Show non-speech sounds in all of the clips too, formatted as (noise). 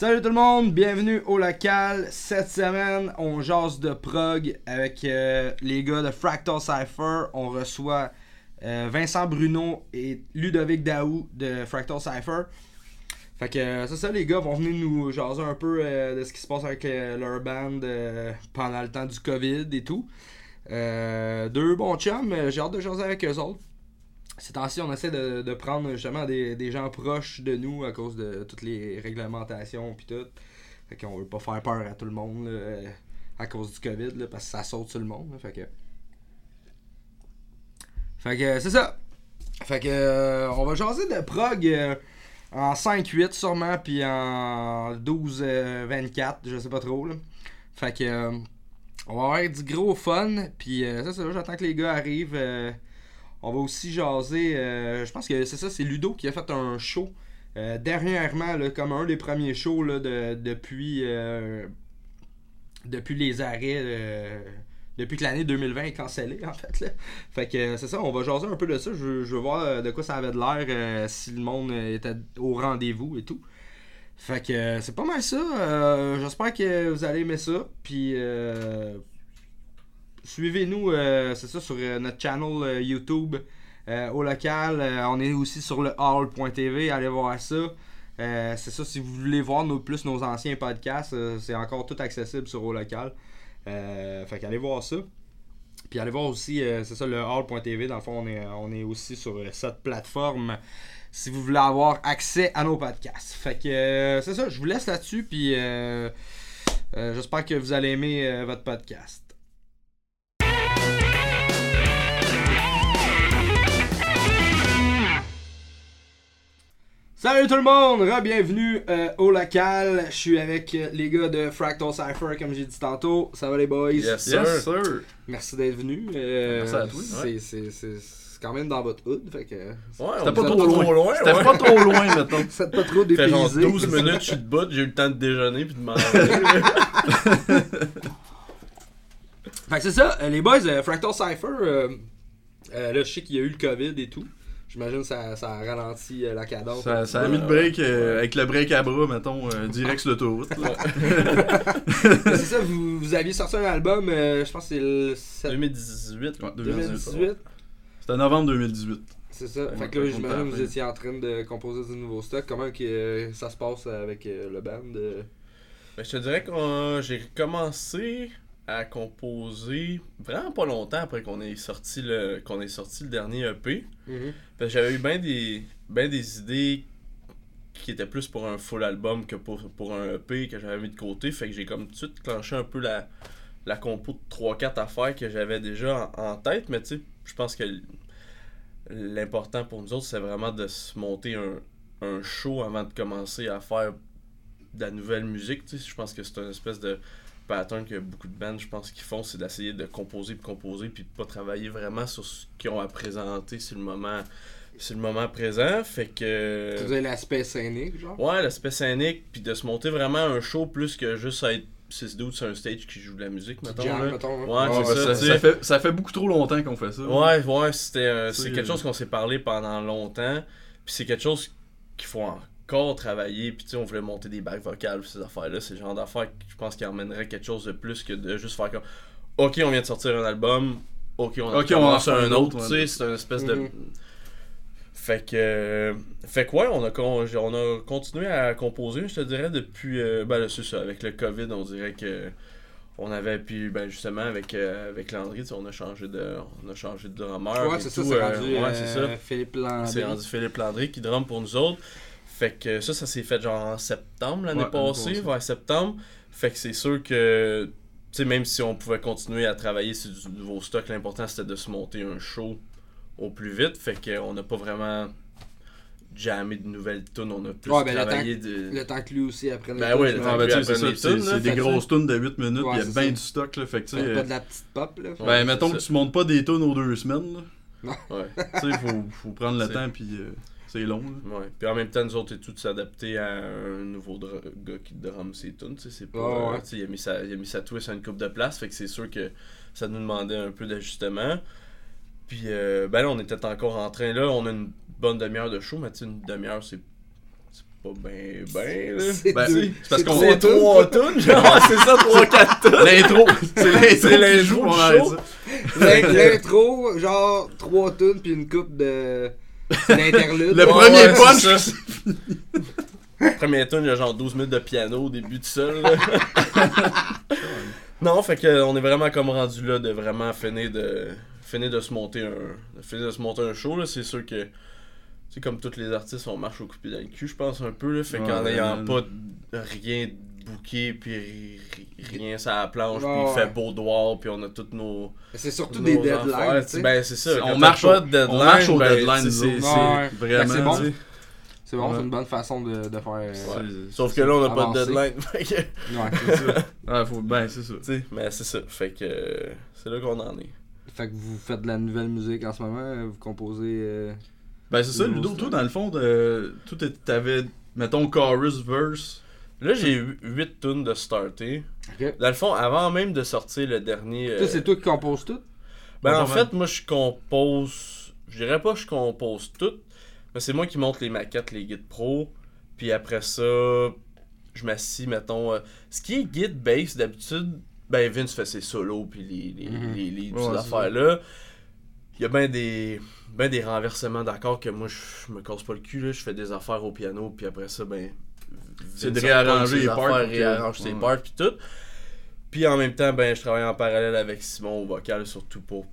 Salut tout le monde, bienvenue au local. Cette semaine, on jase de prog avec euh, les gars de Fractal Cypher. On reçoit euh, Vincent Bruno et Ludovic Daou de Fractal Cypher. Fait que euh, c'est ça, les gars vont venir nous jaser un peu de ce qui se passe avec leur band pendant le temps du COVID et tout. Deux bons chums, j'ai hâte de jaser avec eux autres. Ces temps-ci, on essaie de, de prendre justement des, des gens proches de nous à cause de toutes les réglementations puis tout. Fait qu'on veut pas faire peur à tout le monde là, à cause du COVID là, parce que ça saute sur le monde. là. fait que. Fait que c'est ça. Fait que euh, on va jaser de prog euh, en 5-8 sûrement puis en 12-24, je sais pas trop là. Fait que euh, on va avoir du gros fun puis euh, c'est ça, j'attends que les gars arrivent. On va aussi jaser. euh, je pense que c'est ça, c'est Ludo qui a fait un show euh, dernièrement, comme un des premiers shows depuis, euh, depuis les arrêts. depuis que l'année 2020 est cancellée, (laughs) en fait. Fait que c'est ça, on va jaser un peu de ça. Je, veux- je veux voir de quoi ça avait de l'air, si le monde était au rendez-vous et tout. Fait que c'est pas mal ça. J'espère que vous allez aimer ça. Puis suivez-nous, euh, c'est ça, sur euh, notre channel euh, YouTube au local. On est aussi sur le hall.tv. Allez voir ça. C'est ça, si vous voulez voir nos, plus nos anciens podcasts, c'est encore tout accessible sur au local. Euh, fait qu'allez voir ça. Puis allez voir aussi, c'est ça, le hall.tv. Dans le fond, on est, on est aussi sur cette plateforme si vous voulez avoir accès à nos podcasts. Fait que c'est ça, je vous laisse là-dessus. Puis j'espère que vous allez aimer votre podcast. Salut tout le monde, bienvenue au local. Je suis avec euh, les gars de Fractal Cypher, comme j'ai dit tantôt. Ça va les boys? Yes, sir. Yes, sir. Merci d'être venu. Euh, Merci à toi. c'est- c'est- C'est c'est quand même dans votre hood, fait que. Ouais, C'était pas vous trop loin. ouais. C'était pas trop loin, (laughs) mettons. Faites pas trop Fait genre dépaysé. 12 minutes, je suis debout, j'ai eu le temps de déjeuner puis de manger. (laughs) (laughs) Fait que c'est ça, euh, les boys, euh, Fractal Cypher, euh, euh, là je sais qu'il y a eu le COVID et tout. J'imagine que ça, ça a ralenti euh, la cadence. Ça, ça a mis le break euh, avec le break à bras, mettons, euh, direct sur l'autoroute. (laughs) c'est ça, vous, vous aviez sorti un album, euh, je pense que c'est le 7 2018. Ouais, 2018. C'était novembre 2018. C'est ça. Ouais, fait que là, j'imagine que vous parle. étiez en train de composer du nouveau stock. Comment que euh, ça se passe avec euh, le band euh? Ben, je te dirais que j'ai commencé à composer vraiment pas longtemps après qu'on ait sorti le qu'on ait sorti le dernier EP. Mhm. Parce que j'avais eu bien des, ben des idées qui étaient plus pour un full album que pour, pour un EP que j'avais mis de côté. Fait que j'ai comme tout de suite clenché un peu la, la compo de 3-4 affaires que j'avais déjà en, en tête. Mais tu sais, je pense que l'important pour nous autres, c'est vraiment de se monter un, un show avant de commencer à faire de la nouvelle musique. Tu sais, je pense que c'est une espèce de pattern que beaucoup de bands, je pense, qu'ils font, c'est d'essayer de composer puis composer puis de pas travailler vraiment sur ce qu'ils ont à présenter sur le moment sur le moment présent. Fait que avez l'aspect scénique, genre? Ouais, l'aspect scénique, puis de se monter vraiment un show plus que juste être 6 dudes sur un stage qui joue de la musique, mettons. Jam, là. mettons. Ouais, Ouais, c'est ça, ça, tu ça sais. fait, ça fait beaucoup trop longtemps qu'on fait ça. Ouais, ouais, c'était euh, C'est, quelque chose qu'on s'est parlé pendant longtemps, puis c'est quelque chose qu'il faut encore travailler, puis tu sais, on voulait monter des bacs vocales, ces affaires-là, c'est le genre d'affaires que je pense qui emmènerait quelque chose de plus que de juste faire comme OK, on vient de sortir un album, OK, on Ok, a on va en un autre, tu sais, c'est une espèce de Mhm. fait que, euh, fait que ouais, on a, con- on a continué à composer, je te dirais, depuis. euh, ben là, c'est ça, avec le COVID, on dirait que. On avait, puis ben justement, avec, euh, avec Landry, on a changé de, on a changé de drummer. Ouais, c'est ça, c'est euh, rendu ouais, euh, ça. Philippe Landry. C'est rendu Philippe Landry qui drum pour nous autres. Fait que ça, ça s'est fait genre en septembre l'année Ouais, passée, vers septembre. Fait que c'est sûr que, tu sais, même si on pouvait continuer à travailler sur du nouveau stock, l'important c'était de se monter un show au plus vite. Fait qu'on n'a pas vraiment jammé de nouvelles tunes, on a plus Ouais, ben, le travaillé de. Le temps que lui aussi après Ben ouais, le temps ben, que lui c'est ça, c'est des grosses tunes de 8 minutes, Ouais, il y a bien du stock, là, fait que tu sais, Faites euh, pas de la petite pop là. Ben mettons que tu montes pas des tunes aux deux semaines, là. Ouais. tu sais, faut, faut prendre le temps, puis euh, c'est long, là. Ouais. Puis en même temps, nous autres, et tout s'adapter à un nouveau gars qui drum ses tunes. tu sais, C'est pas. Ouais, ouais. il, a mis sa, il a mis sa twist à une coupe de place. Fait que c'est sûr que ça nous demandait un peu d'ajustement. Puis euh, ben là, on était encore en train. Là, on a une bonne demi-heure de show, mais tu sais, une demi-heure, c'est. c'est pas ben ben là. C'est Ben, deux- c'est parce qu'on trois C'est trois tonnes, (laughs) genre, c'est ça, trois, quatre tonnes. (laughs) L'intro, c'est l'intro C'est l'intro genre 3 tunes puis une coupe de. L'interlude. Le premier ouais, punch. Premier tune, il y a genre 12 minutes de piano au début de seul. (laughs) non, fait que on est vraiment comme rendu là de vraiment finir de finir de se monter un de finir de se monter un show c'est sûr que c'est comme tous les artistes on marche au coupé dans le cul, je pense un peu là, fait Ouais, qu'en ayant vraiment. pas de- rien booké puis ri- ri- rien sur la planche, puis il ouais. fait beau dehors, puis on a toutes nos C'est surtout nos des deadlines. tu sais. Ben c'est ça, On marche pas au- de deadline, on marche au ben, deadline, c'est- Vraiment, c'est bon. tu sais. C'est bon, Ouais. c'est une bonne façon de, de faire. euh, Ouais. C'est- Sauf que là, on n'a pas de deadline. (laughs) Ouais, c'est ça. Ouais, faut... Ben, c'est ça. mais c'est ça. Fait que euh, c'est là qu'on en est. Fait que vous faites de la nouvelle musique en ce moment, vous composez. euh, Ben, c'est ça, Ludo, toi, dans le fond, de... t'es- t'avais, mettons, chorus, verse. Là, j'ai eu 8 tunes de starter. Dans le fond, avant même de sortir le dernier. euh, c'est toi qui composes tout? Ben, en fait, moi, je compose. Je dirais pas que je compose tout, mais c'est moi qui monte les maquettes, les guides pro. Puis après ça, je m'assis, mettons. euh, ce qui est guide bass, d'habitude, ben, Vince fait ses solos, puis les, les, Mhm. les, Ouais, affaires-là. Il y a ben des, ben des renversements d'accords que moi, je, je me casse pas le cul, là. Je fais des affaires au piano, puis après ça, ben. C'est de réarranger les parts affaires, réarrange ses ouais. parts, puis tout. Puis en même temps, ben, je travaille en parallèle avec Simon au vocal, surtout pour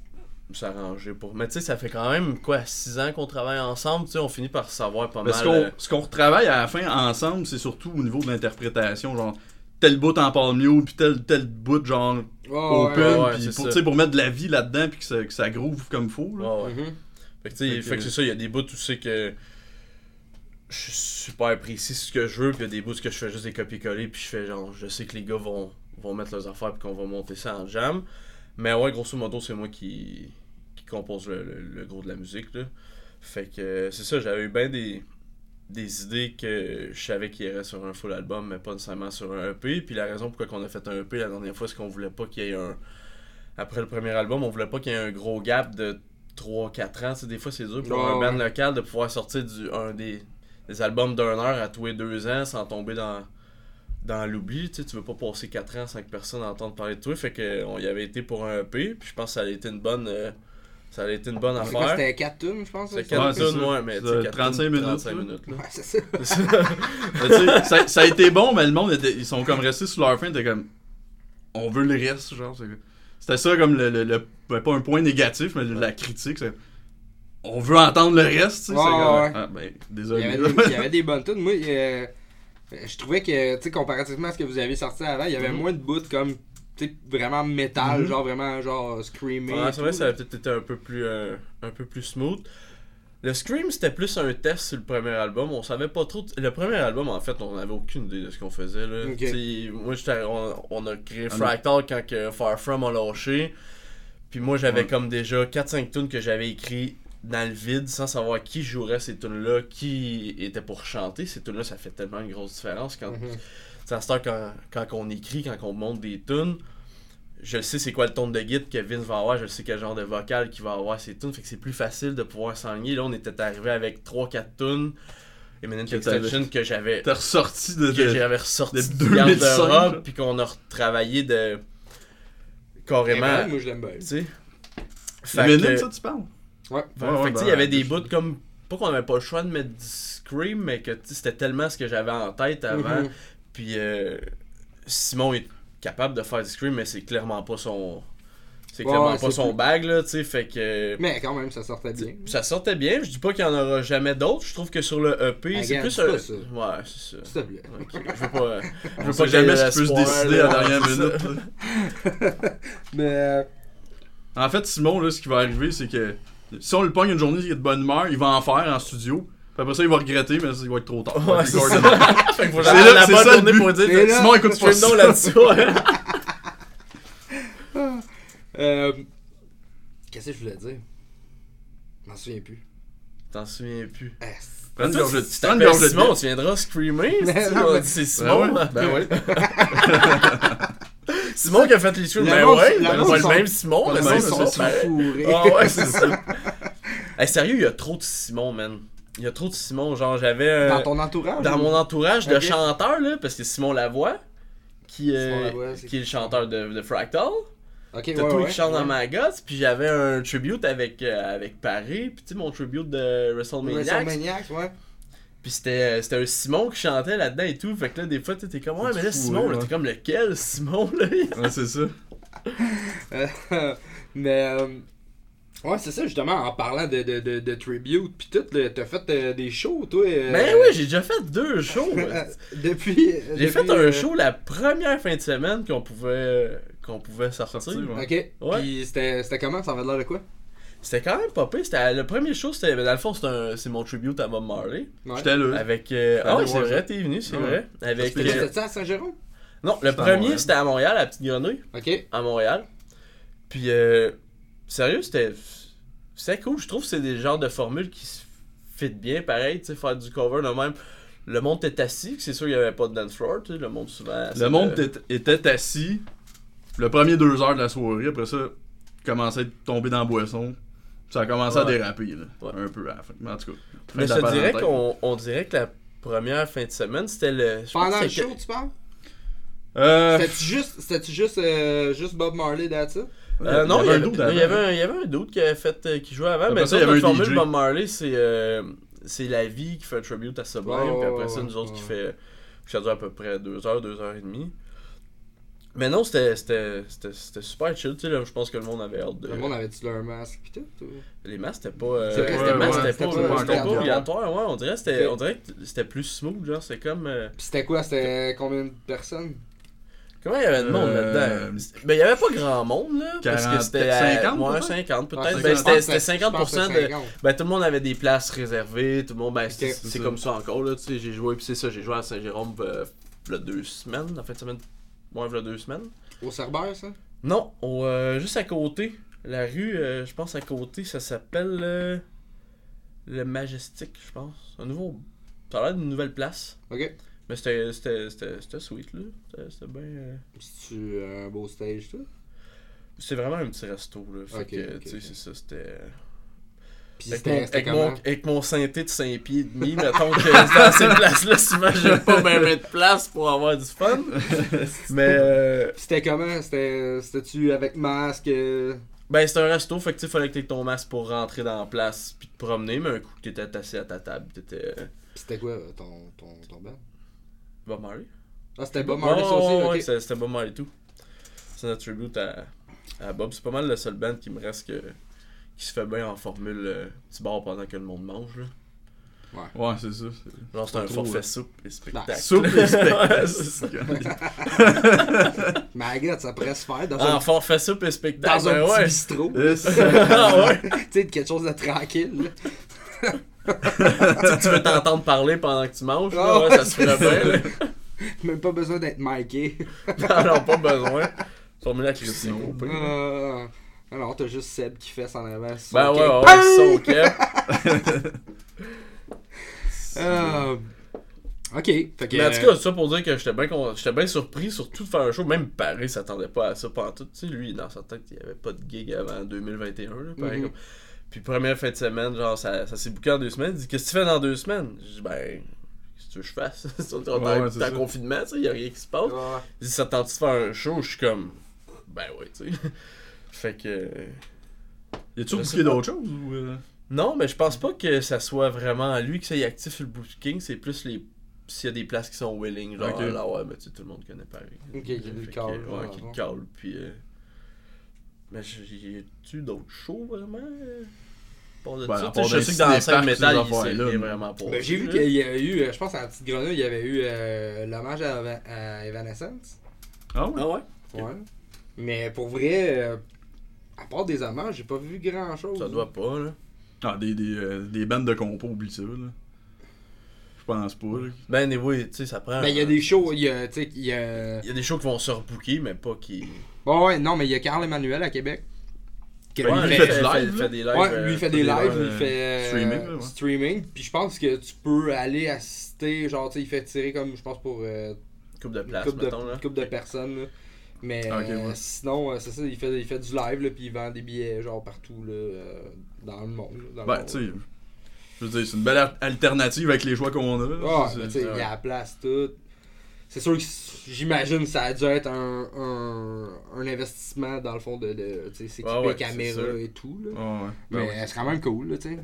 s'arranger. pour Mais tu sais, ça fait quand même, quoi, 6 ans qu'on travaille ensemble, tu sais, on finit par savoir pas Ben, ce mal. qu'on euh, ce qu'on retravaille à la fin ensemble, c'est surtout au niveau de l'interprétation. Genre, tel bout en parle mieux, puis tel, tel bout, genre, Oh, open, ouais, ouais, puis c'est pour, ça. tu sais, pour mettre de la vie là-dedans, puis que ça, que ça groove comme faut. Là. ouais. Mhm. Fait que, tu sais, Fait que- fait que c'est ça, il y a des bouts où c'est que je suis super précis sur ce que je veux, puis il y a des bouts que je fais juste des copier-coller, puis je fais genre, je sais que les gars vont, vont mettre leurs affaires, puis qu'on va monter ça en jam. Mais ouais, grosso modo, c'est moi qui, qui compose le, le- le gros de la musique, là. Fait que euh, c'est ça, j'avais eu bien des, des idées que je savais qu'il irait sur un full album, mais pas nécessairement sur un EP. Puis la raison pourquoi on a fait un EP la dernière fois, c'est qu'on voulait pas qu'il y ait un. Après le premier album, on voulait pas qu'il y ait un gros gap de 3-4 ans. Tu sais, des fois, c'est dur pour un band local de pouvoir sortir du, un des, des albums d'une heure à tous les deux ans sans tomber dans, dans l'oubli. Tu sais, tu veux pas passer 4 ans sans que personne entende parler de toi. Fait que on y avait été pour un EP. Puis je pense que ça a été une bonne. euh, ça a été une bonne affaire. C'était 4 tunes, je pense. Ça? 4 Ouais, tunes, mais tu Ça, sais, quatre 35 tunes, minutes, 35 là. minutes, là. Ouais, c'est ça. (laughs) Ça, ça a été bon, mais le monde, était- ils sont comme restés sur leur fin, t'es comme, on veut le reste, genre. C'était ça comme le, le- le- ben, pas un point négatif, mais la critique, c'est, on veut entendre le reste, tu sais. Ouais. Ah, ben, Il y, désolé. avait des, il y avait des bonnes tunes. Moi, euh, je trouvais que, tu sais, comparativement à ce que vous avez sorti avant, il y avait Mhm. moins de bouts comme, tu sais, vraiment métal, Mhm. genre vraiment, genre screaming. Ouais, c'est vrai, ça là. a peut-être été un peu plus euh, un peu plus smooth. Le Scream, c'était plus un test sur le premier album. On savait pas trop. Le premier album, en fait, on n'avait aucune idée de ce qu'on faisait. Là. Moi, j'étais- on, on a créé Ah, Fractal quand que Far From a lâché. Puis moi, j'avais Ouais. comme déjà 4-5 tunes que j'avais écrit dans le vide sans savoir qui jouerait ces tunes-là, qui était pour chanter. Ces tunes-là, ça fait tellement une grosse différence quand Mhm. c'est à cette heure, quand, quand on écrit, quand on monte des tunes, je le sais c'est quoi le ton de guide que Vince va avoir, je le sais quel genre de vocal qu'il va avoir ces tunes, fait que c'est plus facile de pouvoir s'enligner. Là, on était arrivé avec 3-4 tunes, Eminent Extension que j'avais ressorti de. que de- j'avais ressorti de du 2005, garde-robe, là. puis qu'on a retravaillé de carrément, moi, je l'aime bien. tu sais. Que- ça, tu parles? Ouais. fait, Ouais, ouais, fait que, sais, il y ben, avait des bouts comme. Pas qu'on avait pas le choix de mettre du Scream, mais que c'était tellement ce que j'avais en tête avant. Mhm. Puis euh, Simon est capable de faire du Scream, mais c'est clairement pas son. C'est clairement ouais, pas c'est son plus- bag, là, tu sais. Fait que. Mais quand même, ça sortait bien. Ça sortait bien. Je dis pas qu'il y en aura jamais d'autres. Je trouve que sur le EP, c'est Again, plus c'est un. ça. Ouais, c'est ça. S'il te plaît. Ok, Je veux pas. (laughs) Je veux pas jamais se l'espoir, décider à la dernière c'est minute. là. (laughs) Mais. euh, En fait, Simon, là, ce qui va arriver, c'est que si on le pogne une journée qui est de bonne humeur, il va en faire en studio. Puis après ça, il va regretter, mais ça, il va être trop tard. Il va Ouais, c'est ça. (laughs) fait qu'il faut C'est la c'est bonne journée but. pour dire. Simon, écoute pas ça. là-dessus. (laughs) euh, Qu'est-ce que je voulais dire? Je m'en souviens plus. T'en souviens plus. Prends une gorge de- tu t'appelles Simon, tu viendras screamer. (laughs) C'est- C'est Ben Simon. ouais, ben ouais. (laughs) Simon qui a fait les screams. Le Ben ouais, le ben même Simon, le c'est même, Simon. Ah ouais, c'est ça. (laughs) Hey, sérieux, il y a trop de Simon, man. il y a trop de Simon. Genre, j'avais. un- Dans ton entourage dans ou- mon entourage de Ok. chanteurs, là, parce que Simon Lavoie, qui, euh, Simon Lavoie, qui est le chanteur de, de Fractal, Ok, t'as ouais, toi ouais, qui chante ouais. dans Maggots, puis j'avais un tribute avec, euh, avec Paris, puis tu sais, mon tribute de WrestleMania. WrestleManiacs, ouais. Puis c'était c'était un Simon qui chantait là-dedans et tout. Fait que là, des fois, t'es comme, ouais, mais là, fou, Simon, là, t'es comme lequel, Simon, là? (laughs) Ouais, c'est ça. Euh, (laughs) mais euh, ouais, c'est ça justement en parlant de, de, de, de tribute puis tout, t'as fait euh, des shows toi. euh, Ben oui, j'ai déjà fait deux shows. (laughs) euh, depuis. J'ai depuis, fait un euh, show la première fin de semaine qu'on pouvait qu'on pouvait sortir. Sortir, ouais. Ok. Ouais. Puis c'était c'était comment? Ça avait l'air de quoi? C'était quand même pas pire. C'était le premier show, c'était ben, dans le fond c'est un c'est mon tribute à Bob Marley Ouais. J'étais là. avec euh, ah c'est vrai, t'es venu, c'est Ouais. vrai. Avec C'était- euh, C'était ça à Saint-Jérôme? Non, le premier c'était à Montréal, à la petite grenouille, Ok. à Montréal. Puis euh, sérieux, c'était c'était cool, je trouve que c'est des genres de formules qui se fit bien pareil, tu sais faire du cover de même. Le monde était assis, c'est sûr il y avait pas de dance floor, tu sais, le monde souvent Le monde était assis. Le premier deux heures de la soirée, après ça, commençait à tomber dans la boisson. Ça a commencé à déraper, là. Ouais. Un peu à la fin. Mais en tout cas. Mais je te dirais qu'on on dirait que la première fin de semaine, c'était le. Pendant le c'était- show, tu parles? Euh, C'était-tu juste, juste, euh, juste Bob Marley, it? Euh, non, il y, un avait, il y avait avant. un, il y avait un doute qui avait fait qui jouait avant, Après mais ça, il y avait formule DJ. Bob Marley, c'est euh, c'est la vie qui fait un tribute à Sublime, Ouais, puis après ça, nous autres qui fait ça dure à peu près 2 heures, 2 heures et demie. Mais non, c'était c'était c'était c'était super chill, tu sais, là, je pense que le monde avait hâte de Le monde avait-tu leur masque pis tout ou... les masques c'était pas euh, les c'était masques, pas- c'était c'était pas, c'était obligatoire. ouais, on dirait c'était on dirait que c'était plus smooth, genre c'est comme euh, Pis c'était quoi C'était combien de personnes? Comment il y avait de monde Euh, là-dedans? Ben, il y avait pas grand monde, là. parce 40, que c'était. 50 ouais, peut-être? 50 peut-être. Ben, c'était pense c'était que- je pense que 50% de. c'était 50. Ben, tout le monde avait des places réservées. Tout le monde. Ben, c'est comme ça encore, là. Tu sais, j'ai joué. Puis c'est ça, j'ai joué à Saint-Jérôme euh, deux semaines. En fin de semaine. Ouais, v'là deux semaines. Au Cerbère, ça? Non, au, euh, juste à côté. La rue, euh, je pense à côté, ça s'appelle. euh, le Majestic, je pense. Un nouveau. Ça a l'air d'une nouvelle place. Ok. Mais c'était sweet, là. C'était- bien. C'est-tu un beau stage, tout C'est vraiment un petit resto, là. Fait que, tu sais, ok. c'est ça, c'était. Pis Avec, mon, avec, mon, avec mon synthé de 5 pieds et demi, mettons que dans ces (laughs) places-là, souvent, j'ai pas bien de place pour avoir du fun. (laughs) Mais, euh, C'était comment? C'était c'était-tu avec masque euh, ben, c'était un resto, fait que, tu fallait que t'aies ton masque pour rentrer dans la place puis te promener, mais un coup que t'étais assis à ta table, t'étais. euh, c'était quoi ton ton ton band Bob Marley. Ah, c'était Bob Marley ça aussi, ouais, c'était- Bob Marley et tout. C'est notre tribute à, à Bob. C'est pas mal le seul band qui me reste que, qui se fait bien en formule euh, petit bar pendant que le monde mange, là. Ouais, c'est ça. c'est- Genre, c'est un Trop, forfait ouais. soupe et spectacle. Soupe et Ouais, (laughs) spectacle. c'est ça. (laughs) Mais regarde, ça pourrait se faire dans Ah, un, forfait soupe et spectacle, dans un ben petit ouais. bistrot. (laughs) Ah ouais. tu sais, quelque chose de tranquille. tu, veux t'entendre parler pendant que tu manges, là, Ah ouais, ouais, ça se ferait bien. là. Même pas besoin d'être miké. Non, non, pas besoin. Formule la critique au pire. Euh, alors, t'as juste Seb qui fait en avant. son Ben ouais, ouais, son cap. (laughs) Euh, ok. Fait que, Mais en tout cas, ça pour dire que j'étais bien con- surpris, surtout de faire un show. Même Paris s'attendait pas à ça pendant tout. Tu sais, lui, dans sa tête, il n'y avait pas de gig avant 2021, là, par Mhm. exemple. Puis première fin de semaine, genre, ça, ça s'est booké en deux semaines. Il dit, qu'est-ce que tu fais dans deux semaines? Je dis, ben, qu'est-ce que tu veux que je fasse? On est en- Ouais, confinement, tu sais, il n'y a rien qui se passe. Ouais. Il dit, ça te tente de faire un show? Je suis comme, ben oui, tu sais. Fait que. Y a-tu pas. d'autres choses ou. euh? Non, mais je pense pas que ça soit vraiment lui qui soit actif sur le booking, c'est plus les s'il y a des places qui sont willing, genre Ok. là ouais, mais tu sais, tout le monde connaît Paris. Ok, qui le call, Ouais, ouais, qui call, puis euh... Mais j'ai tu d'autres shows vraiment euh, Pour de Ben, ça, je sais que dans la scène métal, il s'est vraiment pour Ben, j'ai vu qu'il y a eu, euh, je pense à la petite grenouille, il y avait eu euh, l'hommage à, à Evanescence. Ah ouais? Ah ouais? Ouais. Mais pour vrai, euh, à part des hommages, j'ai pas vu grand chose. Ça doit pas, là. Ah, des, des, euh, des bandes de compo, oublie ça, là. Je pense pas, là. Ben, anyway, tu sais, ça prend. Ben, il y a des shows, il y a, tu sais, il y a. Il y a des shows qui vont se rebooker, mais pas qui. Bon, ouais, non, mais il y a Carl Emmanuel à Québec. Que lui fait, fait du live, fait des lives. ouais, euh, lui il fait des des lives, lives, il fait euh, streaming, là, ouais. streaming, puis je pense que tu peux aller assister, genre, tu sais, il fait tirer comme, je pense, pour euh, coupe de place, couple de, mettons, là. une couple de personnes, là. Mais Ah, ouais. sinon, euh, c'est ça, il fait, il fait du live, là, puis il vend des billets, genre, partout, là, euh, dans le monde. là, dans le Ben, tu sais, Je veux dire, c'est une belle al- alternative avec les choix qu'on a. Ah, tu sais, il y a la place, tout. C'est sûr que j'imagine que ça a dû être un, un, un investissement dans le fond de, de tu sais, s'équiper ouais, caméra et tout. Là. Ah ouais. Ben mais c'est quand même cool, là, tu sais.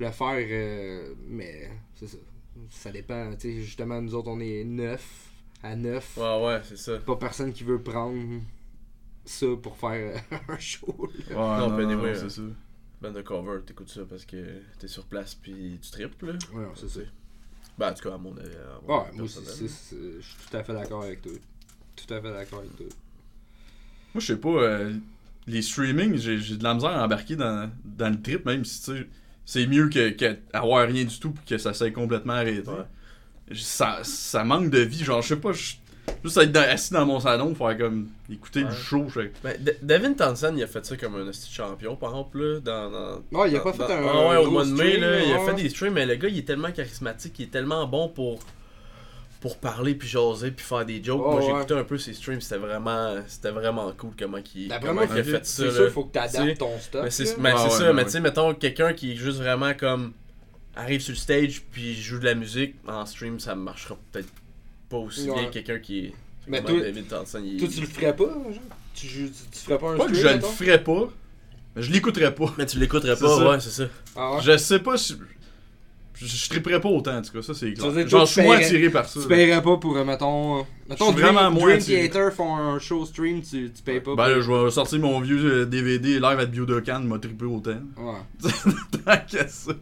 Le faire, euh, mais c'est ça. Ça dépend, tu sais, justement, nous autres, on est 9 à 9. Ouais, ouais, c'est ça. Pas personne qui veut prendre ça pour faire euh, (laughs) un show. là. Ouais, Non, non, non, anyway, c'est euh, ça. Band de cover, t'écoutes ça parce que t'es sur place puis tu tripes, là. Ouais, c'est ça. Ben, en tout cas, à mon avis. mon Ouais, moi aussi, je suis tout à fait d'accord avec toi. Tout à fait d'accord avec toi. Moi, je sais pas, euh, les streamings, j'ai j'ai de la misère à embarquer dans, dans le trip, même si, tu sais, c'est mieux que, que avoir rien du tout puis que ça s'est complètement arrêté. Ouais. J- Ça, ça manque de vie, genre, je sais pas, je- juste être dans- assis dans mon salon, faire comme, écouter Ouais. du show, je sais- Ben, Devin Townsend, il a fait ça comme un hostie de champion, par exemple, là, dans... dans Ouais, il a dans- pas fait dans- un- Ah ouais, au mois de mai, là, il a fait des streams, mais le gars, il est tellement charismatique, il est tellement bon pour pour parler, puis jaser, puis faire des jokes. Oh, Moi, j'ai ouais. écouté un peu ses streams, c'était vraiment, c'était vraiment cool comment il, D'après comment il a fait ça, C'est sûr faut que tu adaptes ton stock. Mais c'est Ah ouais, ça, ouais, mais ouais. tu sais, mettons quelqu'un qui est juste vraiment comme arrive sur le stage puis joue de la musique en stream, ça marchera peut-être pas aussi Ouais. bien que quelqu'un qui est. Mais toi- David Townsend, il- Toi, tu le ferais pas, genre? Tu, joues- tu, tu ferais pas un Pas que je le ferais pas, mais je l'écouterais pas. Mais tu l'écouterais pas, ça. ouais, c'est ça. Ah ouais? Je sais pas si. Je, je triperais pas autant, en tout cas, ça c'est clair. Genre, je suis moins attiré par ça. Tu paierais pas pour, euh, mettons... euh, Mettons, Dream, vraiment moins Dream attiré. Theater font un show stream, tu, tu payes pas Ben pour... là, je vais sortir mon vieux euh, DVD live à Biodocan, m'a trippé autant. Ouais, (laughs) Tant qu'à ça.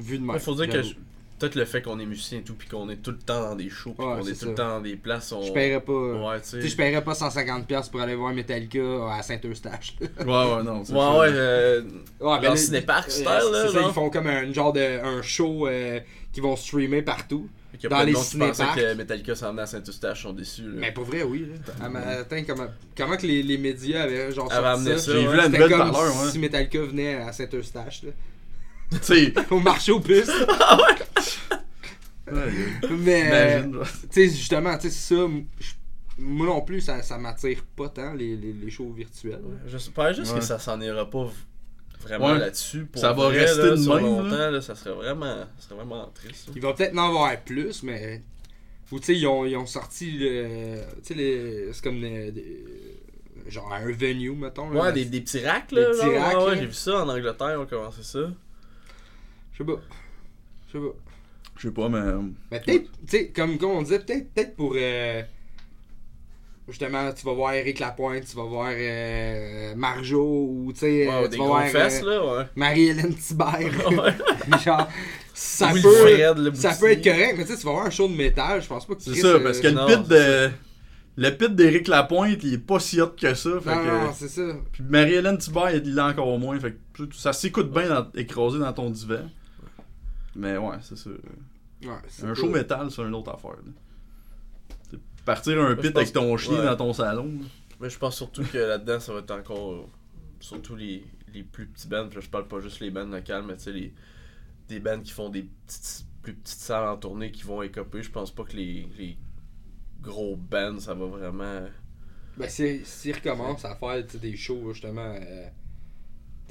Vu de même. Il faut dire que je- peut-être le fait qu'on est musicien et tout, puis qu'on est tout le temps dans des shows, puis Ouais, qu'on est, c'est tout le ça. temps dans des places. On... Je paierais pas... Ouais, tu sais, je paierais pas 150$ pour aller voir Metallica à Saint-Eustache. Ouais, ouais, non. Ouais, ça. ouais, euh, Ouais, Genre là, Cinépark euh, style, là, c'est ça, ils font comme un genre de un show euh, qui vont streamer partout. il y a Dans de les cinéparks. que Metallica s'en venait à Saint-Eustache, sont déçus. Là. Mais pour vrai, oui. Là. Ah, mais attends, comment, comment que les, les médias avaient genre Avaient sorti amené ça? ça, J'ai ouais. vu la nouvelle comme à ouais. si Metallica venait à Saint-Eustache. Tu sais. (laughs) Au marché aux puces. (laughs) ouais, ouais. Mais, euh, tu sais, justement, tu sais, ça, moi non plus, ça, ça m'attire pas tant, les, les, les shows virtuels. là. J'espère juste Ouais. que ça s'en ira pas vraiment Ouais. là-dessus. Pour Ça va vrai, rester là, de sur même, longtemps, là. là, ça serait vraiment, ça serait vraiment triste. ça. Il va peut-être en avoir plus, mais. Ou tu sais, ils ont, ils ont sorti le. Tu sais, les- c'est comme des, des- Genre un venue, mettons. Ouais, des, des petits racks, Des là. petits racks, ouais, ouais, j'ai vu ça en Angleterre, on a commencé ça. Je sais pas. Je sais pas. Je sais pas, mais. euh, Mais peut-être, tu sais, comme, comme on disait, peut-être peut pour. euh, justement, tu vas voir Eric Lapointe, tu vas voir euh, Marjo, ou tu sais, Ouais, tu des vas voir fesses, euh, là, ouais. Marie-Hélène Thibert. (laughs) Ouais. (laughs) Genre, ça Oui, peut. Fred, Ça peut être correct, mais tu sais, tu vas voir un show de métal, je pense pas que C'est Chris, ça, euh, parce que le pit c'est de. Le pit d'Éric Lapointe, il est pas si hot que ça. Fait Non, que... non, c'est ça. Puis Marie-Hélène Thibert, il l'a encore moins. Fait que ça s'écoute bien dans- écrasé dans ton divan. Mais ouais, c'est ça. Ouais, c'est Un show métal, c'est une autre affaire. là. Partir un pit avec ton que- chien ouais. dans ton salon. là. Mais je pense surtout que là-dedans, ça va être encore. euh, Surtout les, les plus petits bands. là, Je parle pas juste les bands locales, mais tu sais, les, des bands qui font des petites, plus petites salles en tournée qui vont écoper. Je pense pas que les, les gros bands, ça va vraiment. Ben, s'ils recommencent à faire tu sais, des shows, justement, euh,